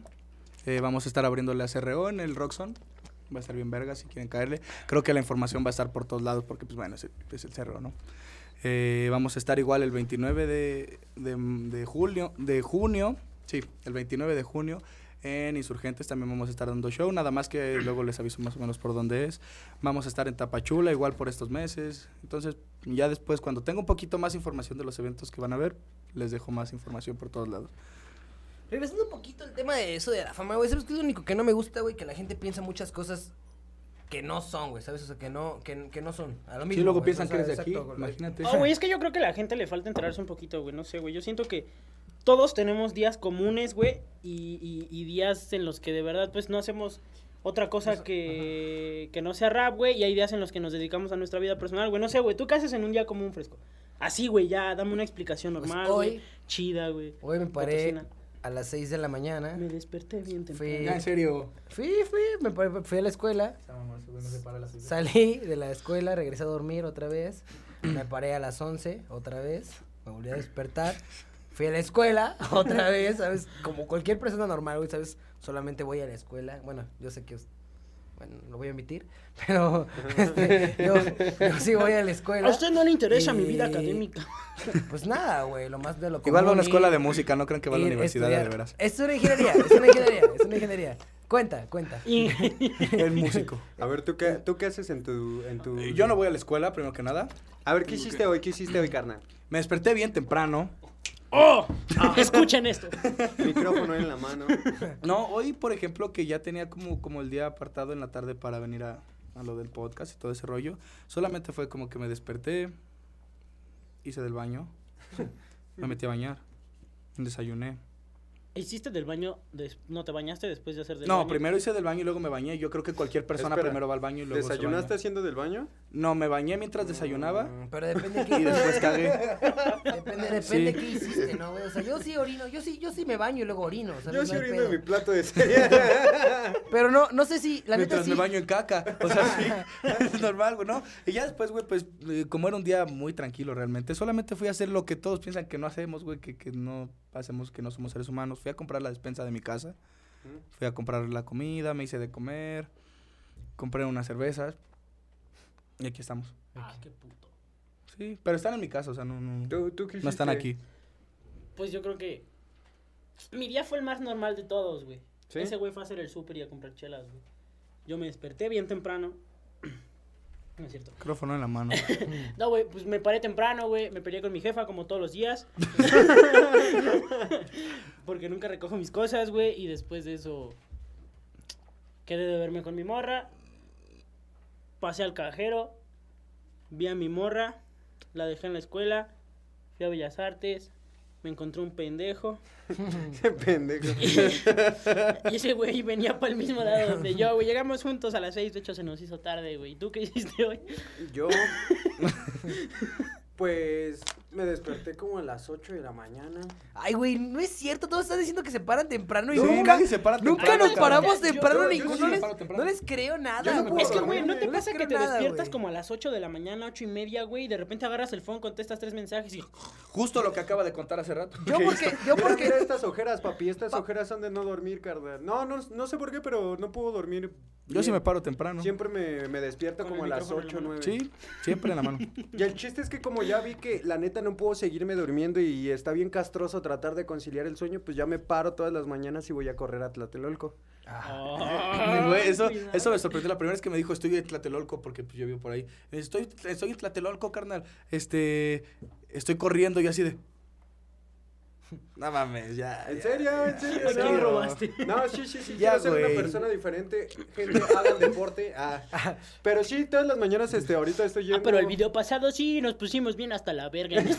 Eh, vamos a estar abriéndole a CRO en el Roxon. Va a estar bien verga si quieren caerle. Creo que la información va a estar por todos lados porque, pues bueno, es el, es el CRO, ¿no? Eh, vamos a estar igual el 29 de, de, julio, de junio. Sí, el 29 de junio en Insurgentes también vamos a estar dando show, nada más que luego les aviso más o menos por dónde es. Vamos a estar en Tapachula igual por estos meses. Entonces, ya después cuando tenga un poquito más información de los eventos que van a ver, les dejo más información por todos lados. Regresando un poquito al tema de eso de la fama, güey, ¿sabes qué es lo único que no me gusta, güey? Que la gente piensa muchas cosas que no son, güey, ¿sabes? O sea, que no, que, que no son. A lo mismo, Sí, luego güey, piensan o sea, que eres de aquí, exacto, imagínate. Oh, güey, es que yo creo que a la gente le falta enterarse un poquito, güey. No sé, güey. Yo siento que todos tenemos días comunes, güey. Y, y- y días en los que de verdad, pues, no hacemos otra cosa que, que no sea rap, güey. Y hay días en los que nos dedicamos a nuestra vida personal, güey. No sé, güey. ¿Tú qué haces en un día común fresco? Así, güey, ya, dame una explicación Pues normal, hoy- güey. Chida, güey. Hoy me paré. A las 6 de la mañana. Me desperté bien temprano. Fui- Ya, en serio. Fui, fui, me paré- fui a la escuela. Salí de la escuela, regresé a dormir otra vez. Me paré a las 11 otra vez. Me volví a despertar. Fui a la escuela otra vez, ¿sabes? Como cualquier persona normal, güey, ¿sabes? Solamente voy a la escuela. Bueno, yo sé que... Bueno, lo voy a omitir. Pero este, yo, yo sí voy a la escuela. A usted no le interesa mi vida académica. Pues nada, güey, lo más de lo Igual va a una escuela de música, no crean que va a la universidad de veras. Es una ingeniería, es una ingeniería, es una ingeniería. Cuenta, cuenta. El músico. A ver, ¿tú qué, ¿tú qué haces en tu, en tu... Yo no voy a la escuela, primero que nada. A ver, ¿qué hiciste hoy? ¿Qué hiciste hoy, carnal? Me desperté bien temprano. ¡Oh! Escuchen esto. Micrófono en la mano. No, hoy, por ejemplo, que ya tenía como, como el día apartado en la tarde para venir a, a lo del podcast y todo ese rollo, solamente fue como que me desperté, hice del baño, me metí a bañar, desayuné. ¿Hiciste del baño? des- ¿No te bañaste después de hacer del No, baño? primero hice del baño y luego me bañé. Yo creo que cualquier persona Espera, primero va al baño y luego se ¿Desayunaste baña. haciendo del baño? No, me bañé mientras desayunaba Mm, Pero depende y qué. después cagué. Depende, depende Sí. qué hiciste, ¿no, güey? O sea, yo sí orino, yo sí, yo sí me baño y luego orino. Yo No sí orino pedo. en mi plato de cereal. Pero no, no sé si, la neta mientras sí. me baño en caca. O sea, sí, es normal, güey, ¿no? Y ya después, güey, pues, eh, como era un día muy tranquilo realmente, solamente fui a hacer lo que todos piensan que no hacemos, güey, que, que no hacemos, que no somos seres humanos. Fui a comprar la despensa de mi casa, fui a comprar la comida, me hice de comer, compré unas cervezas y aquí estamos. Ah, qué puto. Sí, pero están en mi casa, o sea, no, no, ¿Tú, tú qué no están aquí. Pues yo creo que mi día fue el más normal de todos, güey. ¿Sí? Ese güey fue a hacer el súper y a comprar chelas, güey. Yo me desperté bien temprano. No es cierto. Micrófono en la mano. No, güey, pues me paré temprano, güey. Me peleé con mi jefa como todos los días. Porque nunca recojo mis cosas, güey. Y después de eso quedé de verme con mi morra. Pasé al cajero. Vi a mi morra. La dejé en la escuela. Fui a Bellas Artes. Me encontré un pendejo. Qué pendejo. Y ese güey venía para el mismo lado donde yo, güey. Llegamos juntos a las seis. De hecho, se nos hizo tarde, güey. ¿Tú qué hiciste hoy? Yo, pues, me desperté como a las 8 de la mañana. Ay, güey, no es cierto, todos están diciendo que se paran temprano y Sí, nunca, se para nunca temprano, nos paramos Yo- temprano yo- yo ninguno. sí no, les, temprano. no les creo nada, no. Es que, güey, ¿no te pasa que te nada, despiertas como a las 8 de la mañana, 8 y media, güey, y de repente agarras el phone, contestas tres mensajes y... Justo lo que acaba de contar hace rato. Yo porque, yo porque, mira estas ojeras, papi. Estas ojeras son de no dormir, carnal. No, no, no sé por qué, pero no puedo dormir. Yo sí me paro temprano. Siempre me, me despierto Con como a las micrófono en 8 la o mano. 9. Sí, siempre en la mano. Y el chiste es que como ya vi que la neta no puedo seguirme durmiendo y está bien castroso tratar de conciliar el sueño, pues ya me paro todas las mañanas y voy a correr a Tlatelolco. Güey, eso, eso me sorprendió. La primera vez que me dijo, estoy en Tlatelolco, porque pues yo vivo por ahí. Estoy, estoy en Tlatelolco, carnal. Este, estoy corriendo y así de... No mames, ya. ¿En ya, serio? ¿En serio? ¿A quién No. robaste? No, sí, sí, sí. Ya, quiero ser una persona diferente. Gente, hagan deporte. Ah. Pero sí, todas las mañanas, este, ahorita estoy yendo. Ah, pero el video pasado sí nos pusimos bien hasta la verga.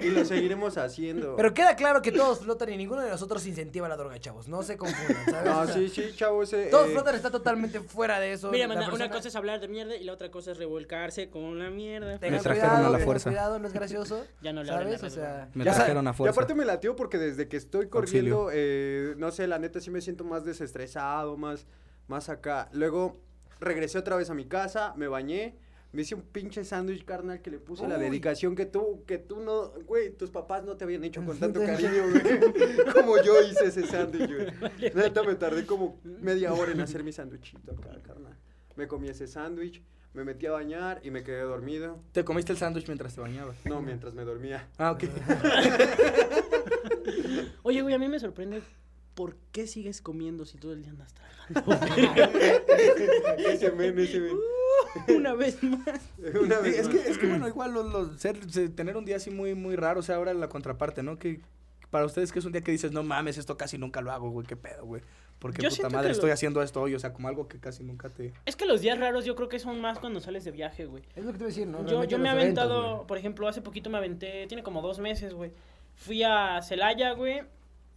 Y lo seguiremos haciendo. pero queda claro que todos flotan y ninguno de nosotros incentiva la droga, chavos. No se confundan, ¿sabes? No, sí, sí, chavos. Eh, Todos eh, flotan está totalmente fuera de eso. Mira, manda, una cosa es hablar de mierda y la otra cosa es revolcarse con la mierda. Tengan cuidado, a la fuerza. Cuidado, no es gracioso. Ya no le ¿Sabes? O sea, Ya trajeron a Y fuerza. aparte me latió porque desde que estoy corriendo, eh, no sé, la neta sí me siento más desestresado, más, más acá. Luego regresé otra vez a mi casa, me bañé, me hice un pinche sándwich carnal que le puse la Uy. dedicación que tú, que tú no, güey, tus papás no te habían hecho con tanto cariño, güey. Como yo hice ese sándwich, güey. Neta me tardé como media hora en hacer mi sándwichito acá, carnal. Me comí ese sándwich, me metí a bañar y me quedé dormido. Te comiste el sándwich mientras te bañabas. No, mientras me dormía. Ah, ok. Oye, güey, a mí me sorprende por qué sigues comiendo si todo el día andas tragando. ese men, ese men. Una vez más. Una vez es más. que, es que bueno, igual los, los- ser- tener un día así muy, muy raro, o sea, ahora la contraparte, ¿no? Que para ustedes que es un día que dices, no mames, esto casi nunca lo hago, güey, qué pedo, güey. Porque Yo puta madre estoy lo- haciendo esto hoy, o sea, como algo que casi nunca te... Es que los días raros yo creo que son más cuando sales de viaje, güey. Es lo que te voy a decir, ¿no? Yo, yo me he eventos, aventado, por ejemplo, hace poquito me aventé, tiene como dos meses, güey. Fui a Celaya, güey.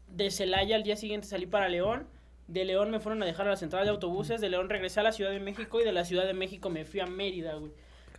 De Celaya al día siguiente salí para León. De León me fueron a dejar a la central de autobuses. De León regresé a la Ciudad de México. Y de la Ciudad de México me fui a Mérida, güey.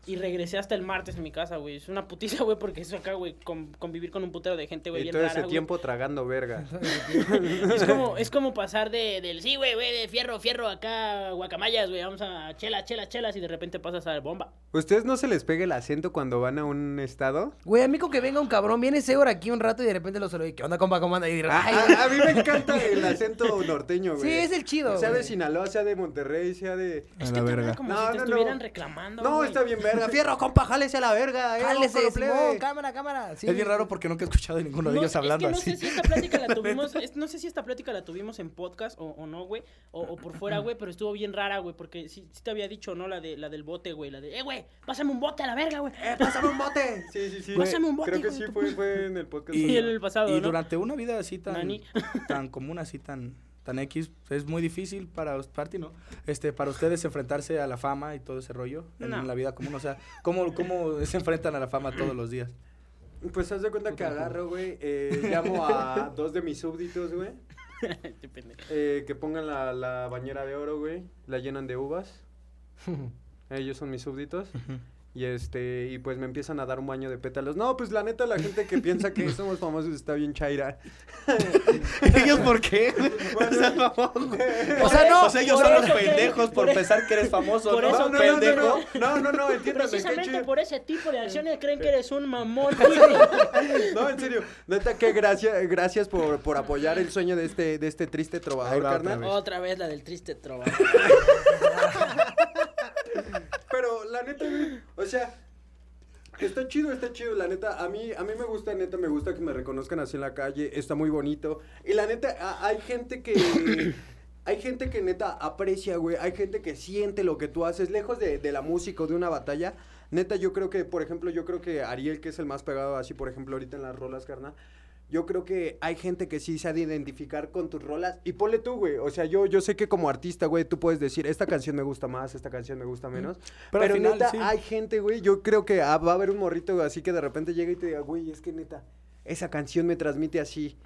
Y regresé hasta el martes en mi casa, güey. Es una putiza, güey, porque eso acá, güey, con- convivir con un putero de gente, güey, Y bien todo rara, ese güey. tiempo tragando verga. Es como, es como pasar de, del sí, güey, güey, de fierro, fierro, acá, guacamayas, güey, vamos a chela, chela, chelas, y de repente pasas a bomba. ¿Ustedes no se les pega el acento cuando van a un estado? Güey, a mí con que venga un cabrón, viene ese hora aquí un rato y de repente lo saludo ¿qué onda, compa, cómo anda? Y dirá, A, ay, a- güey. a mí me encanta el acento norteño, güey. Sí, es el chido, Sea de. Sinaloa, sea de Monterrey, sea de... A Es la que verga. como No, si te no, no. estuvieran reclamando, No, güey. está bien verga. Fierro, compa, jálese a la verga. Eh, Jálese. Simón, cámara, cámara. Sí. Es bien raro porque nunca he escuchado a ninguno de No, ellos hablando es que así. no sé si esta plática la tuvimos, es- no sé si esta plática la tuvimos en podcast o, o no, güey, o, o por fuera, güey, pero estuvo bien rara, güey, porque sí, sí te había dicho, ¿no? La de la del bote, güey, la de, eh, güey, pásame un bote a la verga, güey. Eh, pásame un bote. Sí, sí, sí. Pásame un bote, Creo que sí fue, fue en el podcast. Y en el pasado, y ¿no? durante una vida así tan, Nani. tan común, así tan, tan X, es muy difícil para, para ti, ¿no? Este, para ustedes enfrentarse a la fama y todo ese rollo en No. la vida común. O sea, ¿cómo, ¿cómo se enfrentan a la fama todos los días? Pues haz de cuenta que agarro, güey. eh, llamo a dos de mis súbditos, güey. Eh, que pongan la, la bañera de oro, güey. La llenan de uvas. Ellos son mis súbditos. Y este, y pues me empiezan a dar un baño de pétalos. No, pues la neta, la gente que piensa que somos famosos está bien chaira. ¿Ellos por qué? Bueno, O sea, no. O sea, ellos son los que- pendejos por por- pensar que eres famoso, por ¿no? eso no, no, no, Pendejo. no, no, no, no, entiéndame, qué Precisamente por ese tipo de acciones creen que eres un mamón. No, en serio. Neta, que gracias, gracias por, por apoyar el sueño de este, de este triste trovador, va otra carnal. vez. Otra vez la del triste trova. Pero la neta, güey, o sea, está chido, está chido, la neta. A mí, a mí me gusta, neta, me gusta que me reconozcan así en la calle. Está muy bonito. Y la neta, a- hay gente que. Hay gente que neta aprecia, güey. Hay gente que siente lo que tú haces. Lejos de, de la música o de una batalla. Neta, yo creo que, por ejemplo, yo creo que Ariel, que es el más pegado así, por ejemplo, ahorita en las rolas, carnal. Yo creo que hay gente que sí se ha de identificar con tus rolas. Y ponle tú, güey. O sea, yo, yo sé que como artista, güey, tú puedes decir, esta canción me gusta más, esta canción me gusta menos. Pero Pero, al final, neta, sí. hay gente, güey. Yo creo que ah, va a haber un morrito güey, así que de repente llega y te diga, güey, es que neta, esa canción me transmite así.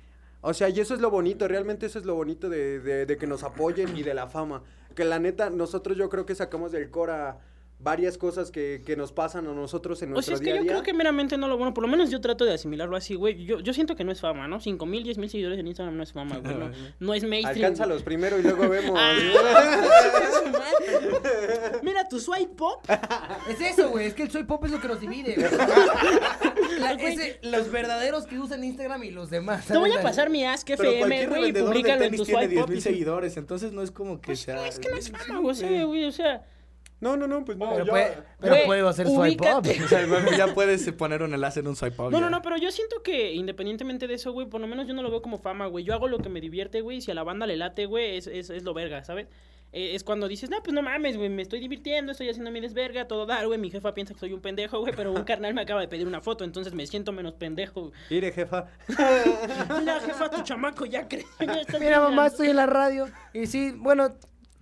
O sea, y eso es lo bonito, realmente eso es lo bonito de, de- de que nos apoyen y de la fama. Que la neta, nosotros yo creo que sacamos del Cora varias cosas que, que nos pasan a nosotros en O nuestro sea, es día que yo día. creo que meramente no lo bueno, por lo menos yo trato de asimilarlo así, güey. Yo, yo siento que no es fama, ¿no? 5 mil, 10 mil seguidores en Instagram no es fama, güey. No, no es mainstream. Alcánzalos primero y luego vemos. Ah, Mira, tu swipe pop. Es eso, güey. Es que el soy pop es lo que nos divide, güey. La- ese- los verdaderos que usan Instagram y los demás. Te voy a pasar mi Ask FM, güey, y públicalo en tu tiene swipe 10 pop. mil y sí. seguidores, entonces no es como que Pues, sea... no, es que no es fama, güey, o sea... No, no, no, pues no. Pero, ya- puede, pero Güey, puedo hacer swipe up. ubícate. O sea, bueno, ya puedes poner un enlace en un swipe up. No, ya. no, no, pero yo siento que independientemente de eso, güey, por lo menos yo no lo veo como fama, güey. Yo hago lo que me divierte, güey, y si a la banda le late, güey, es, es, es lo verga, ¿sabes? Eh, es cuando dices, no, pues no mames, güey, me estoy divirtiendo, estoy haciendo mi desverga, todo dar, güey. Mi jefa piensa que soy un pendejo, güey, pero un carnal me acaba de pedir una foto, entonces me siento menos pendejo. Mire, jefa. Mira, jefa, tu chamaco ya creció. ya está Mira, bien mamá, grande". estoy en la radio. Y sí, bueno,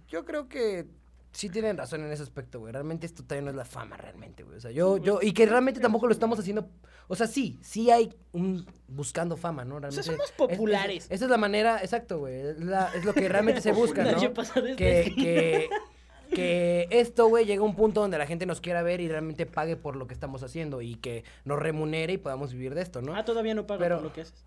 yo creo que sí tienen razón en ese aspecto, güey. Realmente esto todavía no es la fama, realmente, güey. O sea, yo, yo, y que realmente tampoco lo estamos haciendo. O sea, sí, sí hay un buscando fama, ¿no? Realmente. somos es- es- populares. esa es la manera, exacto, güey. Es, la- es lo que realmente se busca, ¿no? que, que, que esto, güey, llegue a un punto donde la gente nos quiera ver y realmente pague por lo que estamos haciendo y que nos remunere y podamos vivir de esto, ¿no? Ah, todavía no Pero- por lo que haces.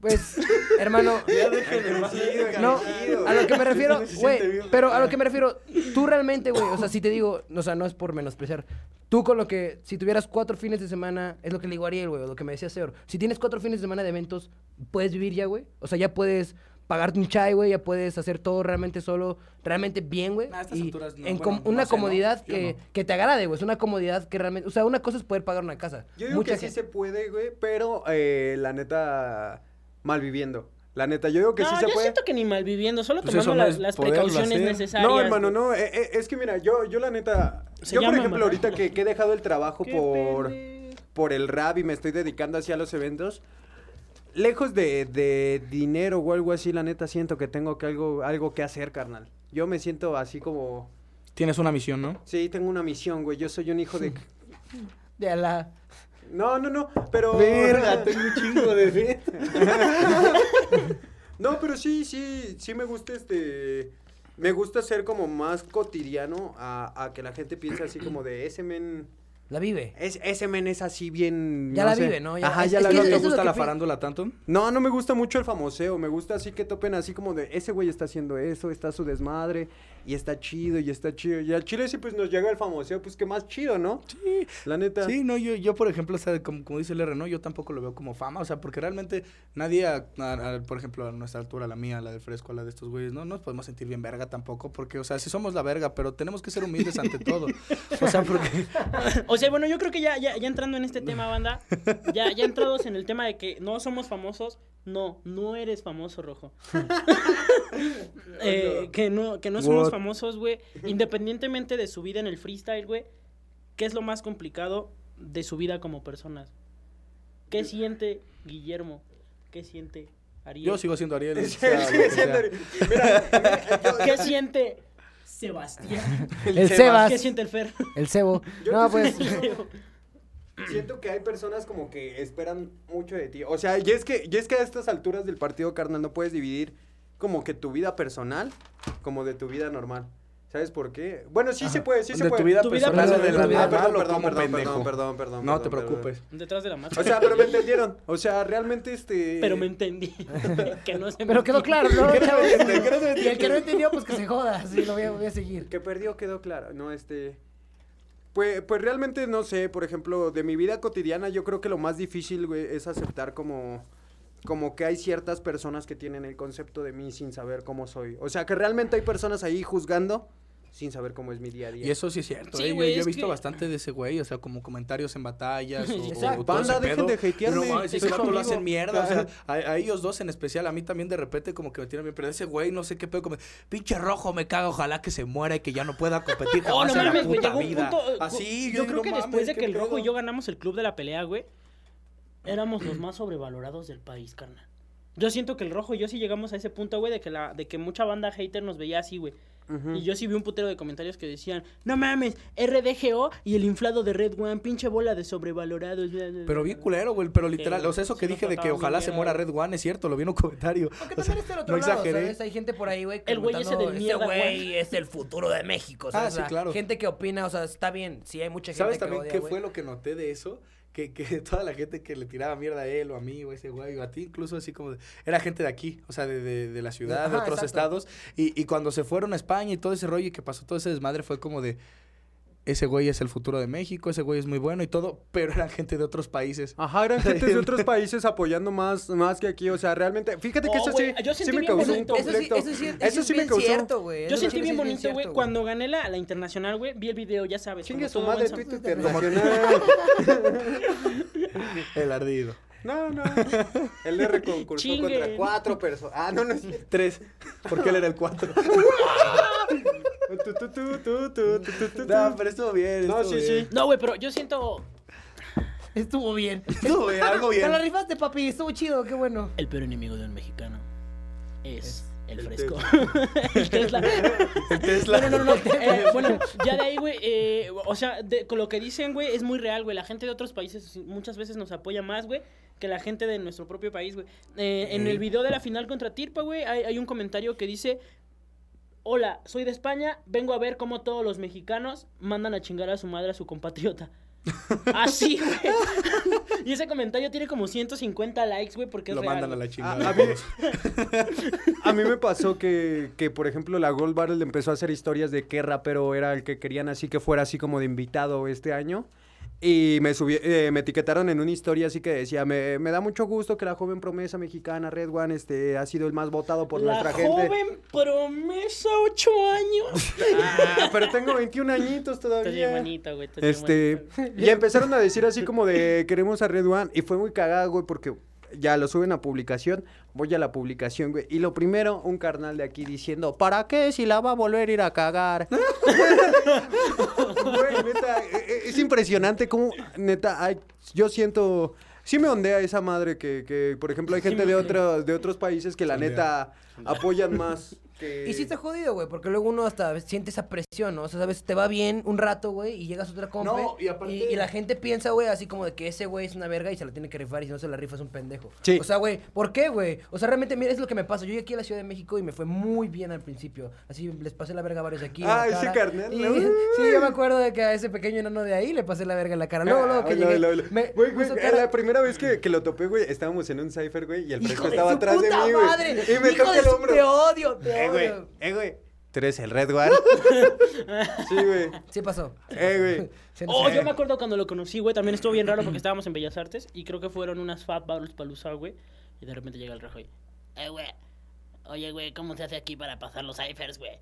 Pues, hermano, Crecido, no, a lo que me refiero, güey, pero a lo que me refiero, tú realmente, güey, o sea, si te digo, o sea, no es por menospreciar, tú con lo que, si tuvieras cuatro fines de semana, es lo que le digo a Ariel, güey, o lo que me decía Seor, si tienes cuatro fines de semana de eventos, ¿puedes vivir ya, güey? O sea, ya puedes pagarte un chai, güey, ya puedes hacer todo realmente solo, realmente bien, güey. A estas y alturas no, en bueno, com- no una comodidad que, no. que te agrade, güey, es una comodidad que realmente, o sea, una cosa es poder pagar una casa. Yo digo Mucha que sí se puede, güey, pero eh, la neta, mal viviendo. La neta, yo digo que no, sí yo se puede. siento que ni mal viviendo, solo Pues tomando no las, precauciones hacer. necesarias. No, hermano, no. eh, eh, es que mira, yo, yo la neta. Se yo, por ejemplo, ahorita que, que he dejado el trabajo por, por el rap y me estoy dedicando así a los eventos. lejos de, de dinero o algo así, la neta siento que tengo que algo, algo que hacer, carnal. Yo me siento así como, Tienes una misión, ¿no? sí, tengo una misión, güey. Yo soy un hijo de... De la... No, no, no, pero... tengo un chingo de fe. No, pero sí, sí, sí me gusta este... Me gusta ser como más cotidiano a, a que la gente piense así como de ese men... La vive. Es, ese men es así bien... Ya no la sé. vive, ¿no? Ya- Ajá, ya es la que ¿No vive. te gusta la farándula tanto? No, no me gusta mucho el famoseo, me gusta así que topen así como de ese güey está haciendo eso, está su desmadre y está chido y está chido. Y al chile sí pues nos llega el famoseo, pues que más chido, ¿no? Sí. La neta. Sí, no, yo, yo por ejemplo, o sea, como, como dice el R, ¿no? Yo tampoco lo veo como fama, o sea, porque realmente nadie, a- a- a- por ejemplo, a nuestra altura, la mía, la del fresco, la de estos güeyes, no nos podemos sentir bien verga tampoco, porque, o sea, sí somos la verga, pero tenemos que ser humildes ante todo. O sea, porque... O sea, bueno, yo creo que ya, ya, ya entrando en este tema, banda, ya, ya entrados en el tema de que no somos famosos, no, no eres famoso, Rojo. Eh, que no, que no somos Famosos, güey. Independientemente de su vida en el freestyle, güey, ¿qué es lo más complicado de su vida como personas? ¿Qué siente Guillermo? ¿Qué siente Ariel? Yo sigo siendo Ariel. Sí, sea sí, lo que sí, sea. Mira, mira, yo- ¿Qué siente Sebastián? El Sebas. ¿Qué siente el Fer? El cebo. Yo No, pues... siento que hay personas como que esperan mucho de ti. O sea, y es que, y es que a estas alturas del partido, carnal, no puedes dividir como que tu vida personal como de tu vida normal. ¿Sabes por qué? Bueno, sí se puede, sí se de puede. tu vida Tu vida personal de la vida- Ah, perdón, perdón, perdón, perdón, perdón, perdón, No te perdón. preocupes. Detrás de la máscara. O sea, pero me entendieron. O sea, realmente este. Pero me entendí. que no se me Pero quedó claro, ¿no? Que no chavos? se entiende, que no se Y el que no entendió, pues que se joda. Sí, lo voy a, voy a seguir. Que perdió quedó claro, no, este... Pues, pues realmente no sé, por ejemplo, de mi vida cotidiana yo creo que lo más difícil, güey, es aceptar como... Como que hay ciertas personas que tienen el concepto de mí sin saber cómo soy. O sea, que realmente hay personas ahí juzgando sin saber cómo es mi día a día. Y eso sí es cierto, Sí, ¿eh? Yo- güey, yo, he visto que- bastante de ese güey, o sea, como comentarios en batallas o, Exacto. Banda, dejen pedo. de hatearme, No vato lo hacen mierda, o sea, a, a ellos dos en especial, a mí también de repente como que me tiran bien, pero ese güey no sé qué pedo, como, pinche rojo me caga, ojalá que se muera y que ya no pueda competir Oh, no mames, güey. puta Llegó un punto. Así, yo, creo no que mames, después de que el rojo y yo ganamos el club de la pelea, güey, éramos los más sobrevalorados del país, carnal. Yo siento que el rojo y yo sí llegamos a ese punto, güey, de que la, de que mucha banda hater nos veía así, güey. Y yo sí vi un putero de comentarios que decían, no mames, RDGO y el inflado de Red One, pinche bola de sobrevalorados. Pero bien culero, güey, pero literal, Sí, o sea, eso sí que dije de que ojalá se muera. Red One, es cierto, lo vi en un comentario. Aunque O sea, también está el otro no lado, exageré. ¿sabes? Hay gente por ahí, güey, El güey ese del mierda, Este güey güey". es el futuro de México, Ah, ¿sabes? sí, O sea, claro. Gente que opina, o sea, está bien. Sí, hay mucha gente ¿Sabes que también odia, qué fue lo que noté de eso? Que, que toda la gente que le tiraba mierda a él o a mí o a ese güey o a ti incluso así como de- era gente de aquí, o sea, de, de, de la ciudad, de otros exacto. estados y, y cuando se fueron a España y todo ese rollo y que pasó todo ese desmadre fue como de ese güey es el futuro de México, ese güey es muy bueno y todo, pero eran gente de otros países. Ajá, eran gente de otros países apoyando más, más que aquí. O sea, realmente, fíjate que Oh, eso sí, yo sí sentí me bien causó un bonito. Eso sí, eso sí, eso Eso sí me causó. cierto, güey. Yo sentí bien bonito, güey. Cuando gané la, la internacional, güey, vi el video, ya sabes. Chingue su todo madre, sam- internacional. El ardido. No, no. El R concursó Chingue. contra cuatro personas. Ah, no, no es. Tres, porque él era el cuatro. no, pero estuvo bien. No, estuvo sí, bien. sí. No, güey, pero yo siento Estuvo bien. Estuvo bien, algo bien. Te la rifaste, papi. Estuvo chido, qué bueno. el peor enemigo de un mexicano es el el fresco. el Tesla. El Tesla. No, no, no, no. Eh, bueno, ya de ahí, güey, eh, o sea, de- con lo que dicen, güey, es muy real, güey. La gente de otros países muchas veces nos apoya más, güey, que la gente de nuestro propio país, güey. Eh, En el video de la final contra Tirpa, güey, hay, hay un comentario que dice... Hola, soy de España, vengo a ver cómo todos los mexicanos mandan a chingar a su madre a su compatriota. Así, güey. y ese comentario tiene como 150 likes, güey, porque es Lo real. mandan a la chingada. A- a mí- A mí me pasó que, que, por ejemplo, la Gold Barrel empezó a hacer historias de qué rapero era el que querían así que fuera así como de invitado este año. Y me subí, eh, me etiquetaron en una historia así que decía, me, me da mucho gusto que la joven promesa mexicana Red One este, ha sido el más votado por la nuestra gente. joven promesa, 8 años. Ah, pero tengo 21 añitos Estás bien todavía. bonita, güey. estás bien Este, y empezaron a decir así como de queremos a Red One y fue muy cagado, güey, porque ya lo suben a publicación, voy a la publicación, güey, y lo primero, un carnal de aquí diciendo, ¿para qué si la va a volver a ir a cagar? Güey, neta, e- e- es impresionante cómo, neta, hay, yo siento, sí me ondea esa madre que, que por ejemplo, hay gente de, otra, de otros países que la neta apoyan más que... Y sí está jodido, güey, porque luego uno hasta siente esa presión, ¿no? O sea, sabes, te va bien un rato, güey, y llegas a otra compa. No, y aparte- y, la gente piensa, güey, así como de que ese güey es una verga y se la tiene que rifar y si no se la rifa es un pendejo. Sí. O sea, güey, ¿por qué, güey? O sea, realmente, mira, es lo que me pasa. Yo llegué aquí a la Ciudad de México y me fue muy bien al principio. Así les pasé la verga a varios de aquí. Ah, ese cara. carnal, Y- ¿no? sí, yo me acuerdo de que a ese pequeño enano de ahí le pasé la verga en la cara. Luego, luego que Ah, llegué. lo- lo- me Güey, güey, la primera vez que, que lo topé, güey, estábamos en un cipher, güey, y el ¡Hijo fresco estaba atrás de mí, güey. Y me ¡Hijo toca de el hombro. Te odio, te Eh, güey, eh, güey. ¿Tú eres el Red Guard? sí, güey. Sí pasó. Eh, güey. Oh, yo me acuerdo cuando lo conocí, güey. También estuvo bien raro porque estábamos en Bellas Artes y creo que fueron unas Fat Battles Palooza, güey. Y de repente llega el rejo y. Eh, güey. Oye, güey, ¿cómo se hace aquí para pasar los ciphers, güey?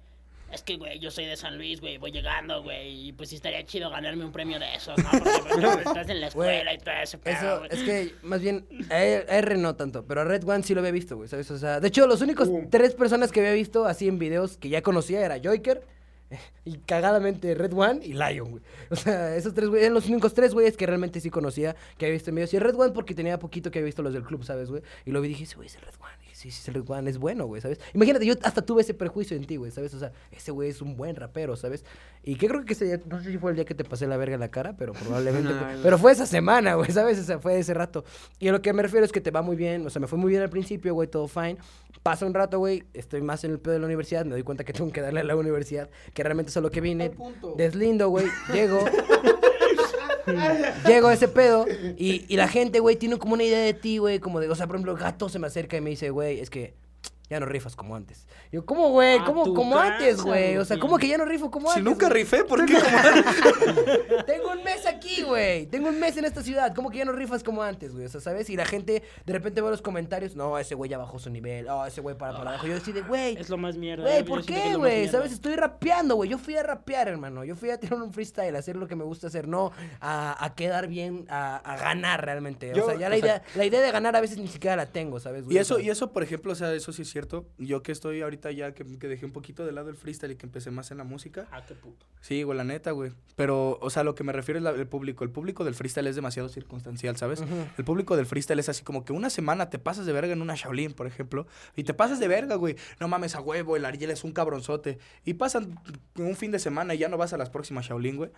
Es que, güey, yo soy de San Luis, güey, voy llegando, güey, y pues sí estaría chido ganarme un premio de esos, ¿no? Porque estás en la escuela y todo ese pedo, Eso, güey. es que más bien a R a R no tanto, pero a Red One sí lo había visto, güey, ¿sabes? O sea, de hecho, los únicos Uh. tres personas que había visto así en videos que ya conocía era Joker, y cagadamente Red One y Lion, güey. O sea, esos tres güeyes eran los únicos tres güeyes que realmente sí conocía, que había visto en videos. Y Red One porque tenía poquito que había visto los del club, ¿sabes, güey? Y lo vi y dije, ese güey es el Red One. Sí, sí, One, es bueno, güey, ¿sabes? Imagínate, yo hasta tuve ese prejuicio en ti, güey, ¿sabes? O sea, ese güey es un buen rapero, ¿sabes? Y que creo que ese día, no sé si fue el día que te pasé la verga en la cara, pero probablemente. No, pero fue esa semana, güey, ¿sabes? O sea, fue ese rato. Y a lo que me refiero es que te va muy bien, o sea, me fue muy bien al principio, güey, todo fine. Pasa un rato, güey, estoy más en el pedo de la universidad, me doy cuenta que tengo que darle a la universidad, que realmente es a lo que vine. punto. Deslindo, güey, llego. Llego a ese pedo y, y la gente, güey, tiene como una idea de ti, güey, como de, o sea, por ejemplo, el gato se me acerca y me dice, güey, es que ya no rifas como antes. Yo, ¿cómo, güey? ¿Cómo, como antes, güey? O sea. ¿cómo que ya no rifo como Si antes? nunca güey? rifé, ¿por qué? Como- Tengo un mes aquí, güey. Tengo un mes en esta ciudad. ¿Cómo que ya no rifas como antes, güey? O sea, ¿sabes? Y la gente de repente ve los comentarios. No, ese güey ya bajó su nivel. Oh, ese güey para para abajo. Yo decía, güey. Es lo más mierda. Güey, ¿por qué, güey? ¿Sabes? Estoy rapeando, güey. Yo fui a rapear, hermano. Yo fui a tirar un freestyle, a hacer lo que me gusta hacer, no a, a quedar bien, a, a ganar realmente. Yo, o sea, ya o la sea- idea, la idea de ganar a veces ni siquiera la tengo, ¿sabes? güey? Y eso, y eso, por ejemplo, o sea, eso sí es cierto. Yo que estoy ahorita ya, que, que dejé un poquito de lado el freestyle y que empecé más en la música. Ah, qué puto. Sí, güey, la neta, güey. Pero, o sea, lo que me refiero es la- el público. El público del freestyle es demasiado circunstancial, ¿sabes? El público del freestyle es así como que una semana te pasas de verga en una Shaolin, por ejemplo, y te pasas de verga, güey. No mames a huevo, el Ariel es un cabronzote. Y pasan un fin de semana y ya no vas a las próximas Shaolin, güey.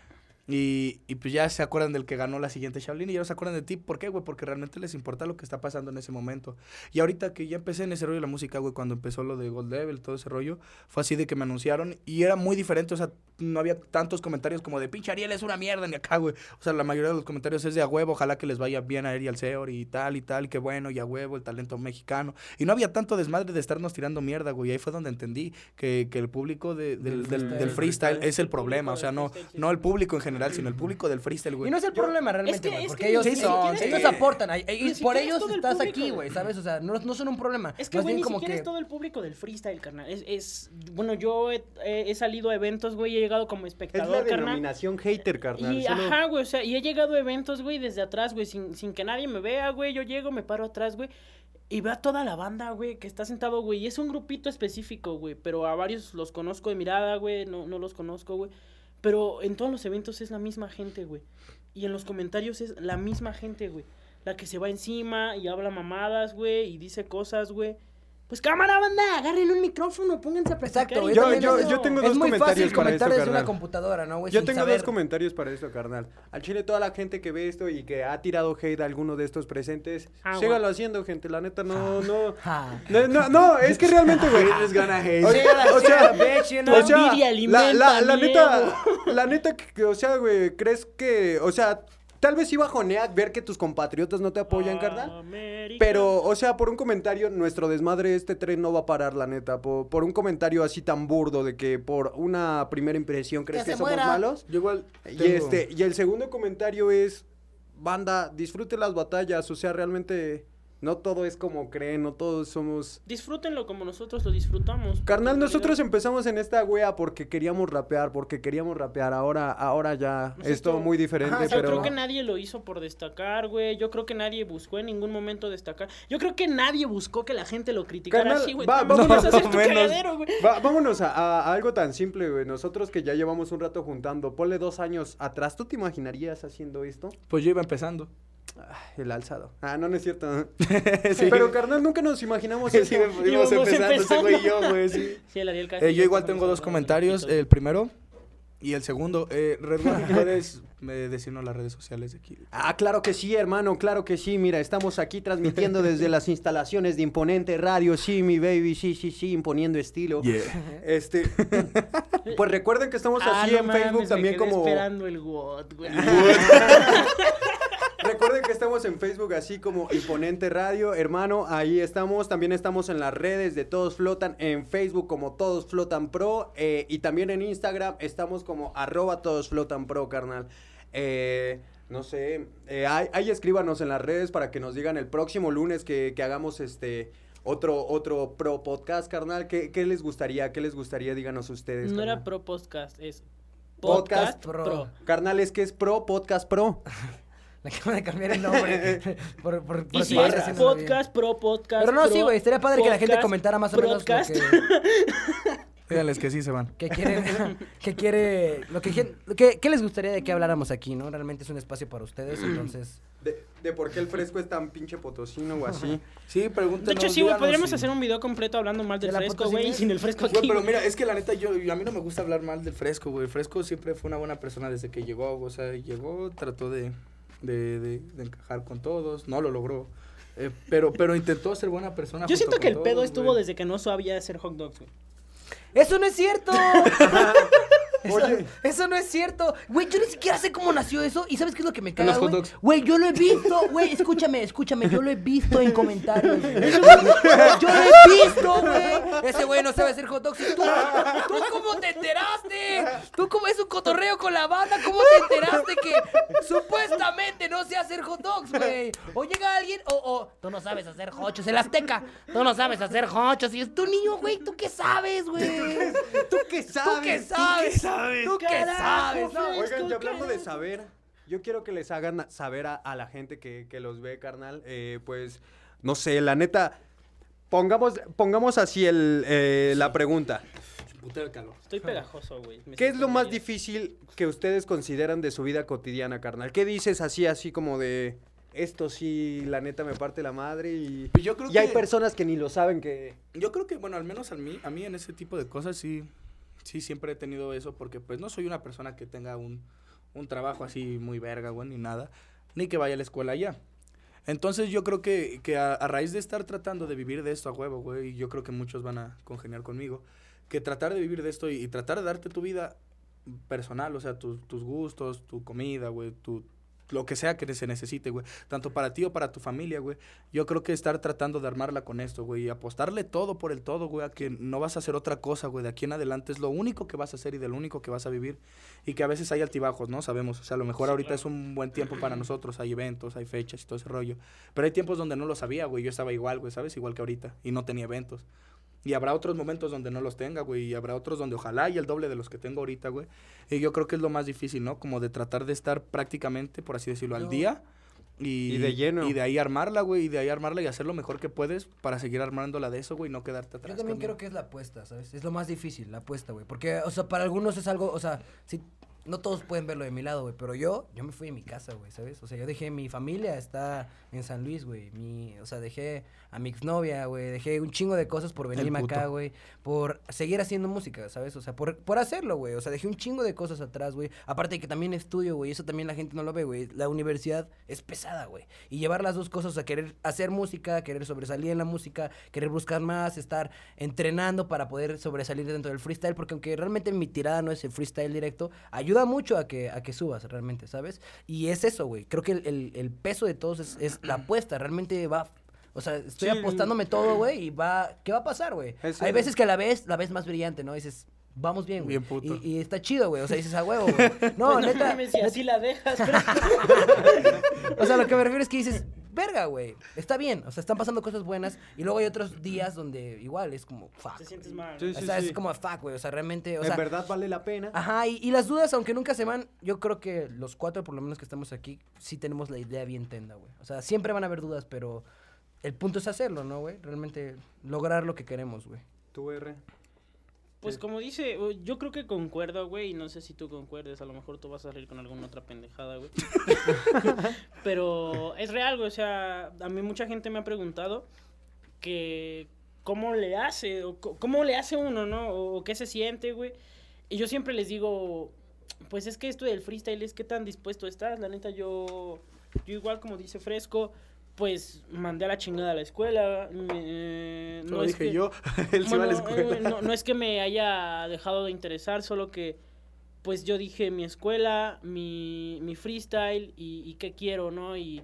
Y, y pues ya se acuerdan del que ganó la siguiente Shaolin y ya no se acuerdan de ti. ¿Por qué, güey? Porque realmente les importa lo que está pasando en ese momento. Y ahorita que ya empecé en ese rollo de la música, güey, cuando empezó lo de Gold Level, todo ese rollo, fue así de que me anunciaron y era muy diferente, o sea, no había tantos comentarios como de pinche Ariel es una mierda ni acá, güey. O sea, la mayoría de los comentarios es de a huevo, ojalá que les vaya bien a él y al Seor y tal y tal, y qué bueno, y a huevo, el talento mexicano. Y no había tanto desmadre de estarnos tirando mierda, güey. Y ahí fue donde entendí que, que el público de- del, del- del freestyle, es el problema. O sea, no, no el público en general, sino el público del freestyle, güey. Y no es el problema realmente, güey, es porque que ellos, siquiera es ellos aportan, ni por es ellos el estás público, aquí, güey. ¿sabes? O sea, no, no son un problema. Es que, Más güey, bien ni como siquiera que... es todo el público del freestyle, carnal. Es, es bueno, yo he, he- he salido a eventos, güey, y he llegado como Es espectador, la carnal. denominación hater, carnal. Y, solo- ajá, güey, o sea, y he llegado a eventos, güey, desde atrás, güey, sin, sin que nadie me vea, güey. Yo llego, me paro atrás, güey. Y veo a toda la banda, güey, que está sentado, güey. Y es un grupito específico, güey. Pero a varios los conozco de mirada, güey. No, no los conozco, güey. Pero en todos los eventos es la misma gente, güey. Y en los comentarios es la misma gente, güey. La que se va encima y habla mamadas, güey. Y dice cosas, güey. Pues cámara, banda, agarren un micrófono, pónganse a platicar. Exacto. Yo- yo- es- yo tengo es dos muy comentarios fácil para comentar esto, desde una carnal. computadora, ¿no, güey? Yo tengo saber- dos comentarios para esto, carnal. Al chile, toda la gente que ve esto y que ha tirado hate a alguno de estos presentes, Ah, síganlo güey. haciendo, gente. La neta, no, no. Ja. No, no, no, es que realmente, güey. Haters gonna hate. O sea, o sea, bitch, you tu know? o sea, la, la, la neta, la neta, o sea, güey, ¿crees que, o sea, tal vez iba a jonear ver que tus compatriotas no te apoyan, carnal? Pero, o sea, por un comentario, nuestro desmadre, este tren no va a parar, la neta. Por, por un comentario así tan burdo de que por una primera impresión crees Que somos muera. malos. Yo igual. Y, este, y el segundo comentario es, banda, disfrute las batallas. O sea, realmente no todo es como creen, no todos somos... Disfrútenlo como nosotros lo disfrutamos. Carnal, nosotros realidad- empezamos en esta wea porque queríamos rapear, porque queríamos rapear. Ahora, ahora ya O sea, es todo muy diferente, Ajá, Yo pero... creo que nadie lo hizo por destacar, güey. Yo creo que nadie buscó en ningún momento destacar. Yo creo que nadie buscó que la gente lo criticara Carnal, así, güey. va- vámonos- haces tu menos. cagadero, güey. Va- vámonos a, a- a algo tan simple, güey. Nosotros que ya llevamos un rato juntando, ponle dos años atrás, ¿tú te imaginarías haciendo esto? Pues yo iba empezando. Ah, El alzado. Ah, no, no es cierto. Sí. Pero, carnal, nunca nos imaginamos Sí, eso. íbamos Íbamos empezando, ese güey y yo, güey, sí. Sí, el Ariel Eh, Castillo. yo igual tengo dos comentarios. El primero y el segundo. Eh, Red Bull, ¿puedes eh, decirnos las redes sociales de aquí? Ah, claro que sí, hermano, claro que sí. Mira, estamos aquí transmitiendo desde las instalaciones de Imponente Radio. Sí, mi baby, sí, sí, sí, imponiendo estilo. Este, pues recuerden que estamos Ah, así no en mames, Facebook me también quedé como... esperando el WOT, güey. Recuerden que estamos en Facebook así como Imponente Radio, hermano, ahí estamos. También estamos en las redes de Todos Flotan, en Facebook como Todos Flotan Pro eh, y también en Instagram estamos como arroba Todos Flotan Pro, carnal. Eh, no sé, eh, ahí, ahí escríbanos en las redes para que nos digan el próximo lunes que, que hagamos este otro otro pro podcast, carnal. ¿Qué, qué les gustaría? ¿Qué les gustaría? Díganos ustedes. No era pro podcast, es Podcast podcast, pro. pro. Carnal, es que es pro podcast pro. Le acaban de cambiar el nombre. por, por, por Y si es podcast, pro podcast. Pero no, pro sí, güey. Estaría padre que la gente comentara más o menos lo podcast. que, Díganles que sí se van. que quiere, que quiere, lo que, quieren- que, ¿qué les gustaría de que habláramos aquí, no? Realmente es un espacio para ustedes, entonces. De, de por qué el fresco es tan pinche potosino o así. Sí, pregúntenos. De hecho, sí, güey, podríamos hacer un video completo hablando mal del ¿De la fresco, güey, y sin el fresco aquí. Güey, pero mira, es que la neta, yo, yo- a mí no me gusta hablar mal del Fresco, güey. El Fresco siempre fue una buena persona desde que llegó, o sea, llegó, trató de, de, de- de encajar con todos, no lo logró. Eh, pero, pero intentó ser buena persona. Yo siento que el pedo estuvo desde que no sabía hacer hot dogs, güey. ¡Eso no es cierto! Eso, Oye. eso no es cierto. Güey, yo ni siquiera sé cómo nació eso. ¿Y sabes qué es lo que me caga, güey? Güey, yo lo he visto. Güey, escúchame, escúchame. Yo lo he visto en comentarios. güey. Yo lo he visto, güey. Ese güey no sabe hacer hot dogs. ¿Y tú? ¿Tú cómo te enteraste? ¿Tú cómo es un cotorreo con la banda? ¿Cómo te enteraste que supuestamente no sé hacer hot dogs, güey? O llega alguien, o, o tú no sabes hacer hochos. El Azteca, tú no sabes hacer hochos. Y es tu niño, güey, ¿tú qué sabes, güey? ¿Tú qué sabes? ¿Tú qué sabes? ¿Tú qué Carajo, sabes? No, Fresco, Oigan, y hablando de saber, yo quiero que les hagan saber a, a la gente que, que los ve, carnal. eh, pues, no sé, la neta, pongamos, pongamos así el, eh, la pregunta. Puta de calor. Estoy pegajoso, güey. ¿Qué es lo más bien. difícil que ustedes consideran de su vida cotidiana, carnal? ¿Qué dices así, así como de... Esto sí, la neta me parte la madre y... Pues yo creo y hay personas que ni lo saben que... Yo creo que, bueno, al menos a mí, a mí en ese tipo de cosas sí, sí siempre he tenido eso, porque pues no soy una persona que tenga un, un trabajo así muy verga, güey, ni nada, ni que vaya a la escuela ya. Entonces yo creo que, que a, raíz de estar tratando de vivir de esto a huevo, güey, y yo creo que muchos van a congeniar conmigo, que tratar de vivir de esto y, tratar de darte tu vida personal, o sea, tus gustos, tu comida, güey, tu lo que sea que se necesite, güey, tanto para ti o para tu familia, güey. Yo creo que estar tratando de armarla con esto, güey, y apostarle todo por el todo, güey, a que no vas a hacer otra cosa, güey, de aquí en adelante es lo único que vas a hacer y de lo único que vas a vivir y que a veces hay altibajos, ¿no? Sabemos, o sea, a lo mejor Sí, ahorita claro. es un buen tiempo para nosotros, hay eventos, hay fechas y todo ese rollo, pero hay tiempos donde no lo sabía, güey, yo estaba igual, güey, ¿sabes? Igual que ahorita y no tenía eventos. Y habrá otros momentos donde no los tenga, güey. Y habrá otros donde ojalá y el doble de los que tengo ahorita, güey. Y yo creo que es lo más difícil, ¿no? Como de tratar de estar prácticamente, por así decirlo, al día. Y, Y de lleno. Y de ahí armarla, güey. Y de ahí armarla y hacer lo mejor que puedes para seguir armándola de eso, güey. Y no quedarte atrás. Yo también creo que es la apuesta, ¿sabes? Es lo más difícil, la apuesta, güey. Porque, o sea, para algunos es algo, o sea, sí, no todos pueden verlo de mi lado, güey. Pero yo, yo me fui de mi casa, güey, ¿sabes? O sea, yo dejé mi familia, está en San Luis, güey. Mi, o sea, dejé a mi exnovia, güey. Dejé un chingo de cosas por venirme acá, güey. Por seguir haciendo música, ¿sabes? O sea, por, por hacerlo, güey. O sea, dejé un chingo de cosas atrás, güey. Aparte de que también estudio, güey. Eso también la gente no lo ve, güey. La universidad es pesada, güey. Y llevar las dos cosas, a querer hacer música, querer sobresalir en la música, querer buscar más, estar entrenando para poder sobresalir dentro del freestyle. Porque aunque realmente mi tirada no es el freestyle directo, ayuda mucho a que, a que subas realmente, ¿sabes? Y es eso, güey. Creo que el, el- el peso de todos es, es la apuesta. Realmente va... O sea, estoy Sí. apostándome todo, güey, y va... ¿Qué va a pasar, güey? Hay veces que a la vez, la ves más brillante, ¿no? Dices, vamos bien, güey. Bien puto. Y, y está chido, güey. O sea, dices a huevo, güey. No, Pues neta. mames, si así la dejas, O sea, lo que me refiero es que dices, verga, güey. Está bien. O sea, están pasando cosas buenas. Y luego hay otros días donde igual es como, fuck. te sientes mal. Sí, o sea, es como fuck, güey. O sea, realmente. O en sea, verdad vale la pena. Ajá, y, y las dudas, aunque nunca se van, yo creo que los cuatro, por lo menos que estamos aquí, sí tenemos la idea bien tenda, güey. O sea, siempre van a haber dudas, pero el punto es hacerlo, ¿no, güey? Realmente lograr lo que queremos, güey. Tú, R. Pues como dice, yo creo que concuerdo, güey, y no sé si tú concuerdes, a lo mejor tú vas a salir con alguna otra pendejada, güey. Pero es real, güey, o sea, a mí mucha gente me ha preguntado que cómo le hace, o cómo le hace uno, ¿no? O qué se siente, güey. Y yo siempre les digo, pues es que esto del freestyle es qué tan dispuesto estás, la neta, yo, yo igual como dice Fresco, pues mandé a la chingada a la escuela. me- Lo es dije que- yo. Él se va a la bueno, escuela. eh, no, no es que me haya dejado de interesar, solo que pues yo dije mi escuela, mi, mi freestyle y, y qué quiero, ¿no? Y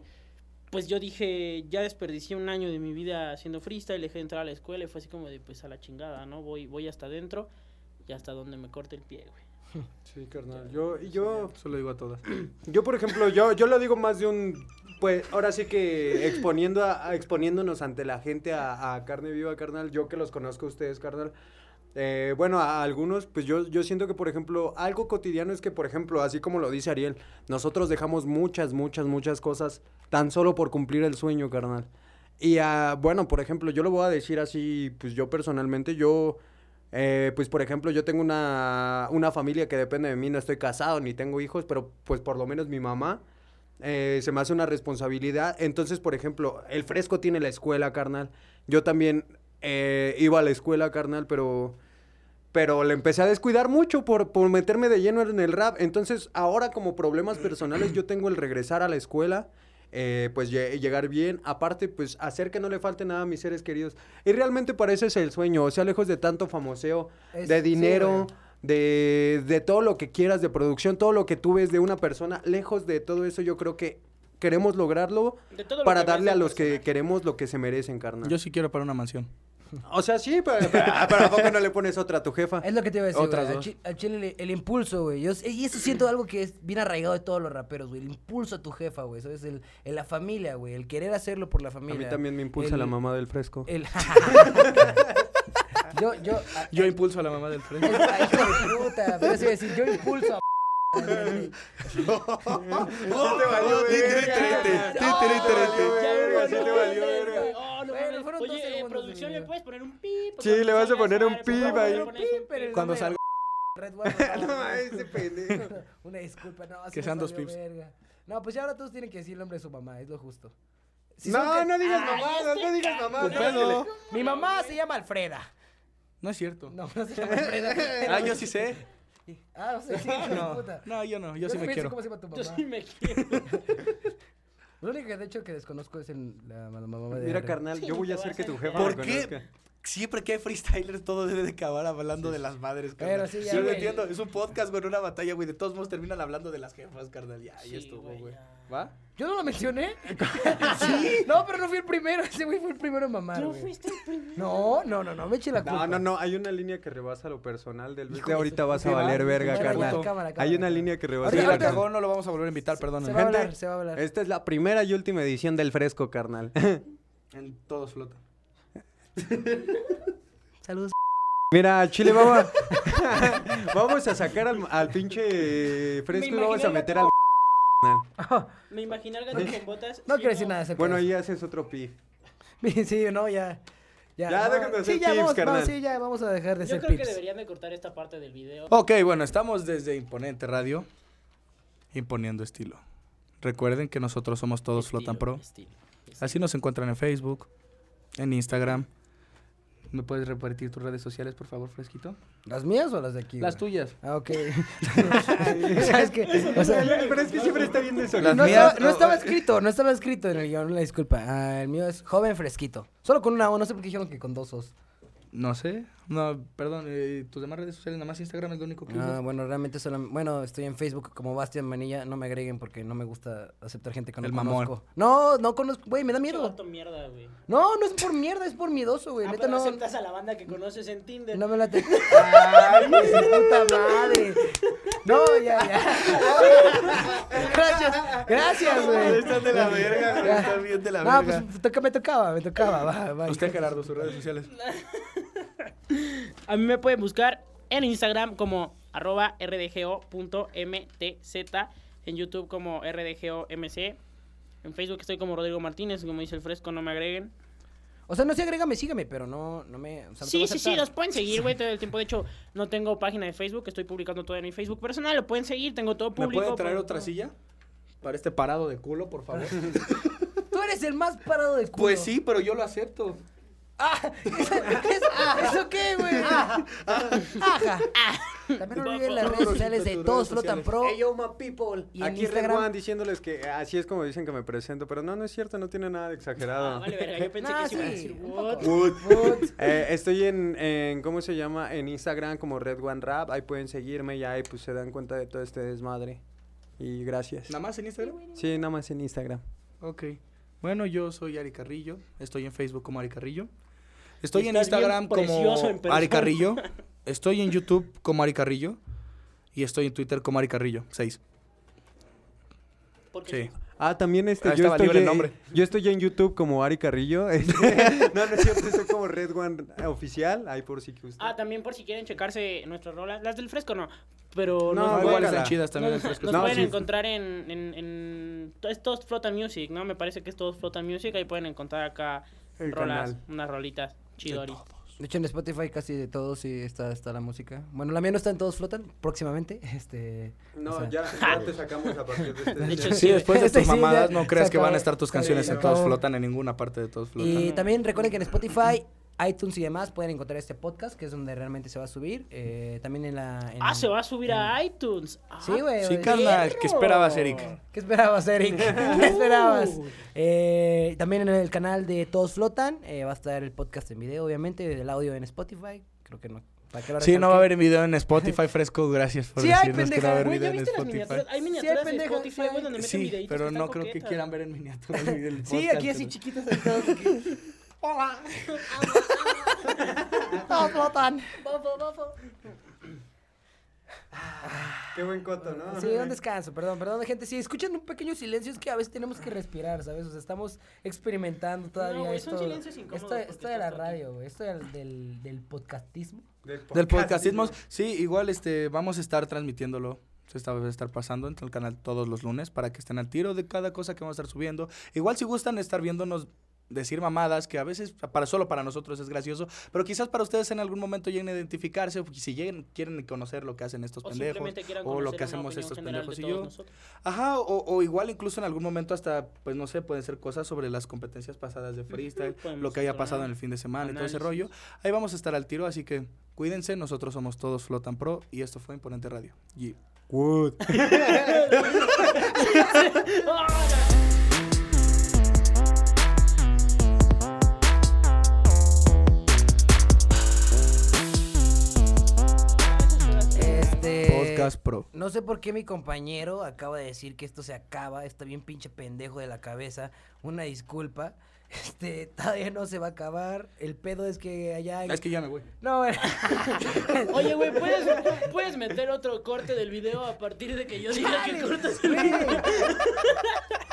pues yo dije, ya desperdicié un año de mi vida haciendo freestyle, dejé de entrar a la escuela y fue así como de pues a la chingada, ¿no? Voy, voy hasta adentro y hasta donde me corte el pie, güey. Sí, carnal. Yo, y yo, Eso lo digo a todas. yo, por ejemplo, yo, yo lo digo más de un, pues, ahora sí que exponiendo a, exponiéndonos ante la gente a, carne viva, carnal. Yo que los conozco a ustedes, carnal. Eh, bueno, a algunos, pues yo, yo siento que, por ejemplo, algo cotidiano es que, por ejemplo, así como lo dice Ariel, nosotros dejamos muchas, muchas, muchas cosas tan solo por cumplir el sueño, carnal. Y ah, bueno, por ejemplo, yo lo voy a decir así, pues yo personalmente, yo, eh, pues por ejemplo, yo tengo una, una familia que depende de mí, no estoy casado ni tengo hijos, pero pues por lo menos mi mamá eh, se me hace una responsabilidad. Entonces, por ejemplo, el fresco tiene la escuela, carnal. Yo también eh, iba a la escuela, carnal, pero pero le empecé a descuidar mucho por, por meterme de lleno en el rap. Entonces, ahora como problemas personales, yo tengo el regresar a la escuela, eh, pues lle- llegar bien. Aparte, pues hacer que no le falte nada a mis seres queridos. Y realmente para eso es el sueño, o sea, lejos de tanto famoseo, Es- de dinero. De, de todo lo que quieras, de producción, todo lo que tú ves de una persona, lejos de todo eso, yo creo que queremos lograrlo De todo lo para darle a los que queremos lo que se merecen, carnal. Yo sí quiero para una mansión. O sea, sí, pero, pero, pero ¿a poco no le pones otra a tu jefa? Es lo que te iba a decir, Otras güey. Al dos. chi- Al chile, el, el impulso, güey. Yo- Y eso siento algo que es bien arraigado de todos los raperos, güey. El impulso a tu jefa, güey. Eso es el, el la familia, güey. El querer hacerlo por la A familia. mí también me impulsa El- la mamá del fresco. El... yo, yo... a- Yo impulso a la mamá del frente. es- ay, hijo de puta. Pero eso iba a decir, yo impulso a... Ya me valió valió verga. no Oye, eh, segundos de producción. ¿le puedes poner un pip? Sí, le vas a poner un pip ahí. Cuando no salga. Red No, ese pendejo. Una disculpa, no. Que sean dos valió pips. verga. No, pues ya ahora todos tienen que decir el nombre de su mamá, es lo justo. No, no digas mamadas, este no digas no, pedo. que Mi mamá se llama Alfreda. No es cierto. No, no se llama Alfreda. Ah, yo sí sé. Ah, o sea, sí, No, puta. no, yo no. Yo sí me sé quiero. ¿Cómo se llama tu Yo mamá? sí me quiero. Lo único que de hecho que desconozco es el, la, la mamá de Mira, carnal, Sí, yo voy a hacer que tu jefa ¿Por me qué? conozca. Siempre que hay freestylers, todo debe de acabar hablando de las madres, carnal. Pero sí, ya, Yo lo entiendo. Es un podcast, güey, una batalla, güey. De todos modos terminan hablando de las jefas, carnal. Ya, ahí Sí, estuvo, güey. ¿Va? Yo no lo mencioné. sí. No, pero no fui el primero. Ese güey fue el primero en mamar, güey. fuiste el primero. No, no, no, no me eche la culpa. No, no, no, hay una línea que rebasa lo personal del Hijo de ahorita vas a valer verga, carnal. cámara, Hay una cámara. línea que rebasa. Ahorita- Si la ahorita- cagó, no lo vamos a volver a invitar, Se perdónenme. va a Gente, hablar, se va a hablar. Esta es la primera y última edición del fresco, carnal. En todos flota. Saludos. Mira, Chile, vamos a, vamos a sacar al, al pinche fresco y vamos a meter al... Me imaginé al gato con botas. No quiero decir nada de Bueno, pedo. ahí haces otro pi. Sí, no, ya. Ya, Ya, no, dejen de hacer sí, ya, pips, vamos, carnal. sí, ya, vamos a dejar de Yo hacer creo que pips. deberían de cortar esta parte del video. Ok, bueno, estamos desde Imponente Radio. Imponiendo estilo. Recuerden que nosotros somos todos Estilo, Flotan Pro. estilo, estilo. Así nos encuentran en Facebook, en Instagram. ¿Me puedes repartir tus redes sociales, por favor, Fresquito? ¿Las mías o las de aquí? Las güey? tuyas. Ah, ok. ¿Sabes qué? O sea, Pero es que siempre está bien Las desordenado. no, mías- estaba, no estaba escrito, no estaba escrito en el guion, una disculpa. Ah, el mío es joven fresquito. Solo con una O, no sé por qué dijeron que con dos O's. No sé. No, perdón. eh, tus demás redes sociales, nada más Instagram es lo único que Ah, usas. bueno, realmente solo, bueno, estoy en Facebook como Bastian Manilla, no me agreguen porque no me gusta aceptar gente que no El mamón. conozco. No, no conozco, güey, me da miedo. mierda, güey. No, no es por mierda, es por miedoso, güey. Ah, Neta pero no. aceptas a la banda que conoces en Tinder. No me. Ay, hijo de su puta madre. No, ya, ya. Gracias, gracias, güey. Están de la verga, güey, están bien de la No, verga. pues toca- me tocaba, me tocaba. Va, va. Usted, Gerardo, sus redes sociales. A mí me pueden buscar en Instagram como arroba rdgo.mtz, en YouTube como rdgomc, en Facebook estoy como Rodrigo Martínez, como dice el fresco, no me agreguen. O sea, no sé, agrégame, sígueme, pero no, no me. O sea, Sí, sí, sí, los pueden seguir, güey, todo el tiempo. De hecho, no tengo página de Facebook, estoy publicando todo en mi Facebook personal. Lo pueden seguir, tengo todo ¿Me público. pueden traer por- otra silla? Para este parado de culo, por favor. Tú eres el más parado de culo. pues sí, pero yo lo acepto. Ah, ¿eso, es- ¿eso qué, güey? Ajá. También no olviden las redes sociales de Todos Flotan. Pro. Hey, yo, my people. Y Aquí Red Instagram- One diciéndoles que así es como dicen que me presento, pero no, no es cierto, no tiene nada de exagerado. Ah, vale, verga, yo pensé No, que se iba a sí, decir, un what? poco. Eh, estoy en, en, ¿cómo se llama? En Instagram como Red One Rap, ahí pueden seguirme y ahí pues se dan cuenta de todo este desmadre. Y gracias. ¿Nada más en Instagram? Sí, nada más en Instagram. Ok. Bueno, yo soy Ari Carrillo. Estoy en Facebook como Ari Carrillo. Estoy en Instagram como en. Ari Carrillo. Estoy en YouTube como Ari Carrillo. Y estoy en Twitter como Ari Carrillo. 6. Porque Sí. Ah, también este, Ahí yo estoy, libre el en- nombre. yo estoy en YouTube como Ari Carrillo. este, no, no es cierto, estoy como Red One Oficial, ahí por si que usted. Ah, también por si quieren checarse nuestras rolas. Las del fresco no. Pero No, Ah, igual están chidas también. nos- en frescos. nos No, pueden sí. encontrar en, en, en- Es Todos Flotan Music, ¿no? Me parece que es Todos Flotan Music. Ahí pueden encontrar acá El rolas, canal. unas rolitas chidori. De hecho, en Spotify casi de todos sí está, está la música. Bueno, la mía no está en Todos Flotan, próximamente. Este. No, o sea, ya, ya te sacamos a partir de este. De hecho, Sí, Sí, después de Sí, tus sí, mamadas, ya no creas que van a estar tus canciones en Todos. Flotan en ninguna parte de Todos Flotan. Y también recuerden que en Spotify, iTunes y demás pueden encontrar este podcast, que es donde realmente se va a subir. Eh, también en la. en- Ah, se va a subir en- a iTunes. Ah, Sí, güey. Sí, carnal, ¿qué esperabas, Eric? ¿Qué esperabas, Eric? ¿Qué esperabas? Eh, también en el canal de Todos Flotan eh, va a estar el podcast en video, obviamente, el audio en Spotify. Creo que no. ¿para qué lo Sí, no va a haber video en Spotify fresco, gracias por Sí hay, decirnos que no va a haber Güey, video ¿ya en viste las Spotify. miniaturas? Hay Sí, miniaturas Spotify, sí. güey, donde meten Sí, videitos pero no creo que quieran ver en miniatura el video del Sí, aquí así aquí. Hola. Todos Flotan. Qué buen coto, ¿no? Sí, un descanso, perdón, perdón, gente. Si escuchan un pequeño silencio, es que a veces tenemos que respirar, ¿sabes? O sea, estamos experimentando todavía güey, son esto. silencios incómodos esto, de la radio, güey. Esto del, del, del podcastismo. Del podcastismo, sí, igual este vamos a estar transmitiéndolo. Se está, va a estar pasando en el canal todos los lunes para que estén al tiro de cada cosa que vamos a estar subiendo. Igual si gustan estar viéndonos decir mamadas que a veces para solo para nosotros es gracioso, pero quizás para ustedes en algún momento lleguen a identificarse, o si lleguen quieren conocer lo que hacen estos O pendejos o lo que hacemos estos pendejos de y yo. nosotros. Ajá, o, o igual incluso en algún momento hasta, pues no sé, pueden ser cosas sobre las competencias pasadas de freestyle, lo que haya pasado en el fin de semana y todo ese rollo. Ahí vamos a estar al tiro, así que cuídense, nosotros somos todos Flotan Pro y esto fue Imponente Radio. Yeah. Wood. Este. Pro. No sé por qué mi compañero acaba de decir que esto se acaba. Está bien pinche pendejo de la cabeza. Una disculpa. Este, todavía no se va a acabar. El pedo es que allá. en- Es que ya me voy. No. Oye, güey, ¿puedes, puedes meter otro corte del video a partir de que yo diga que cortas el video.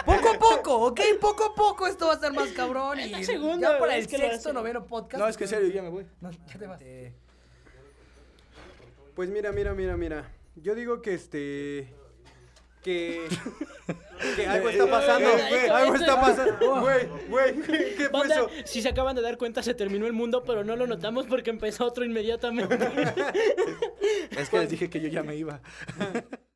Poco a poco, ¿ok? Poco a poco esto va a ser más cabrón. Y la segunda ya para el sexto, noveno podcast. No, es que en serio, ya me voy. No, ya te vas. Eh, Pues mira, mira, mira, mira. Yo digo que este. Que. Que algo está pasando. Güey, güey, esto- algo está pasando. Güey, güey, ¿qué fue eso? si se acaban de dar cuenta, se terminó el mundo, pero no lo notamos porque empezó otro inmediatamente. Es que les dije que yo ya me iba.